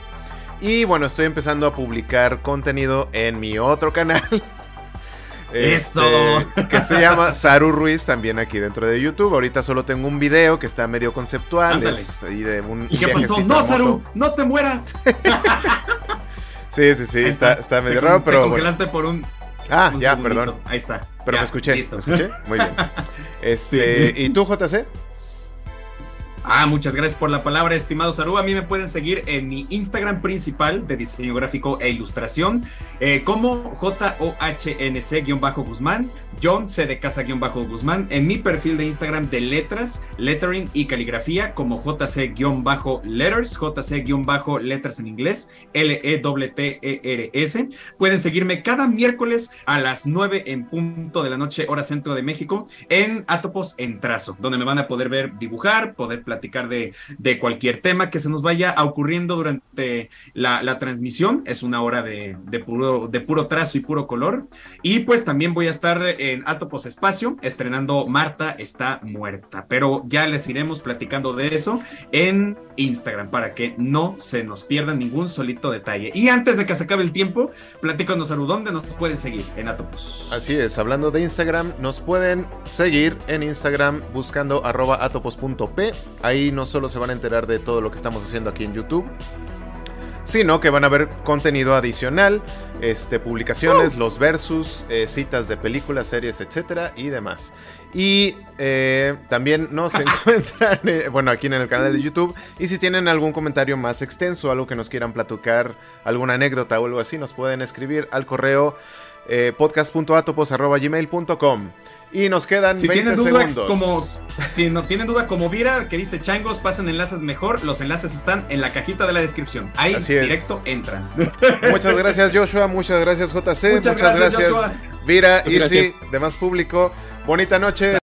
Y bueno, estoy empezando a publicar contenido en mi otro canal. Eso. Este, que se llama Saru Ruiz, también aquí dentro de YouTube. Ahorita solo tengo un video que está medio conceptual. Es de un ¿Y qué pasó? No, Saru, no te mueras. Sí, sí, sí, está, está, medio raro, pero. Te congelaste por un. Ah, ya, perdón. Ahí está. Pero me escuché. ¿Me escuché? Muy bien. Este, ¿Y tú, JC? Ah, muchas gracias por la palabra, estimado Saru. A mí me pueden seguir en mi Instagram principal de diseño gráfico e ilustración, eh, como JOHNC-Guzmán, John C de Casa-Guzmán, en mi perfil de Instagram de letras, lettering y caligrafía, como JC-Letters, JC-Letters en inglés, L-E-T-T-E-R-S. Pueden seguirme cada miércoles a las 9 en punto de la noche, hora centro de México, en Atopos en Trazo, donde me van a poder ver dibujar, poder platicar de, de cualquier tema que se nos vaya ocurriendo durante la, transmisión. Es una hora de, de, puro, de puro trazo y puro color. Y pues también voy a estar en Atopos Espacio estrenando Marta está muerta. Pero ya les iremos platicando de eso en Instagram para que no se nos pierda ningún solito detalle. Y antes de que se acabe el tiempo, platícanos a dónde nos pueden seguir en Atopos. Así es, hablando de Instagram, nos pueden seguir en Instagram buscando arroba atopos.p. Ahí no solo se van a enterar de todo lo que estamos haciendo aquí en YouTube, sino que van a ver contenido adicional, este, publicaciones, los versus, eh, citas de películas, series, etcétera y demás. Y eh, también nos encuentran, eh, bueno, aquí en el canal de YouTube. Y si tienen algún comentario más extenso, algo que nos quieran platicar, alguna anécdota o algo así, nos pueden escribir al correo eh, podcast.atopos.gmail.com. Y nos quedan si 20 segundos. Como, si no tienen duda, como Vira, que dice changos, pasen enlaces mejor. Los enlaces están en la cajita de la descripción. Ahí directo entran. Muchas gracias, Joshua. Muchas gracias, JC. Muchas, gracias, Vira y sí, demás público. Bonita noche.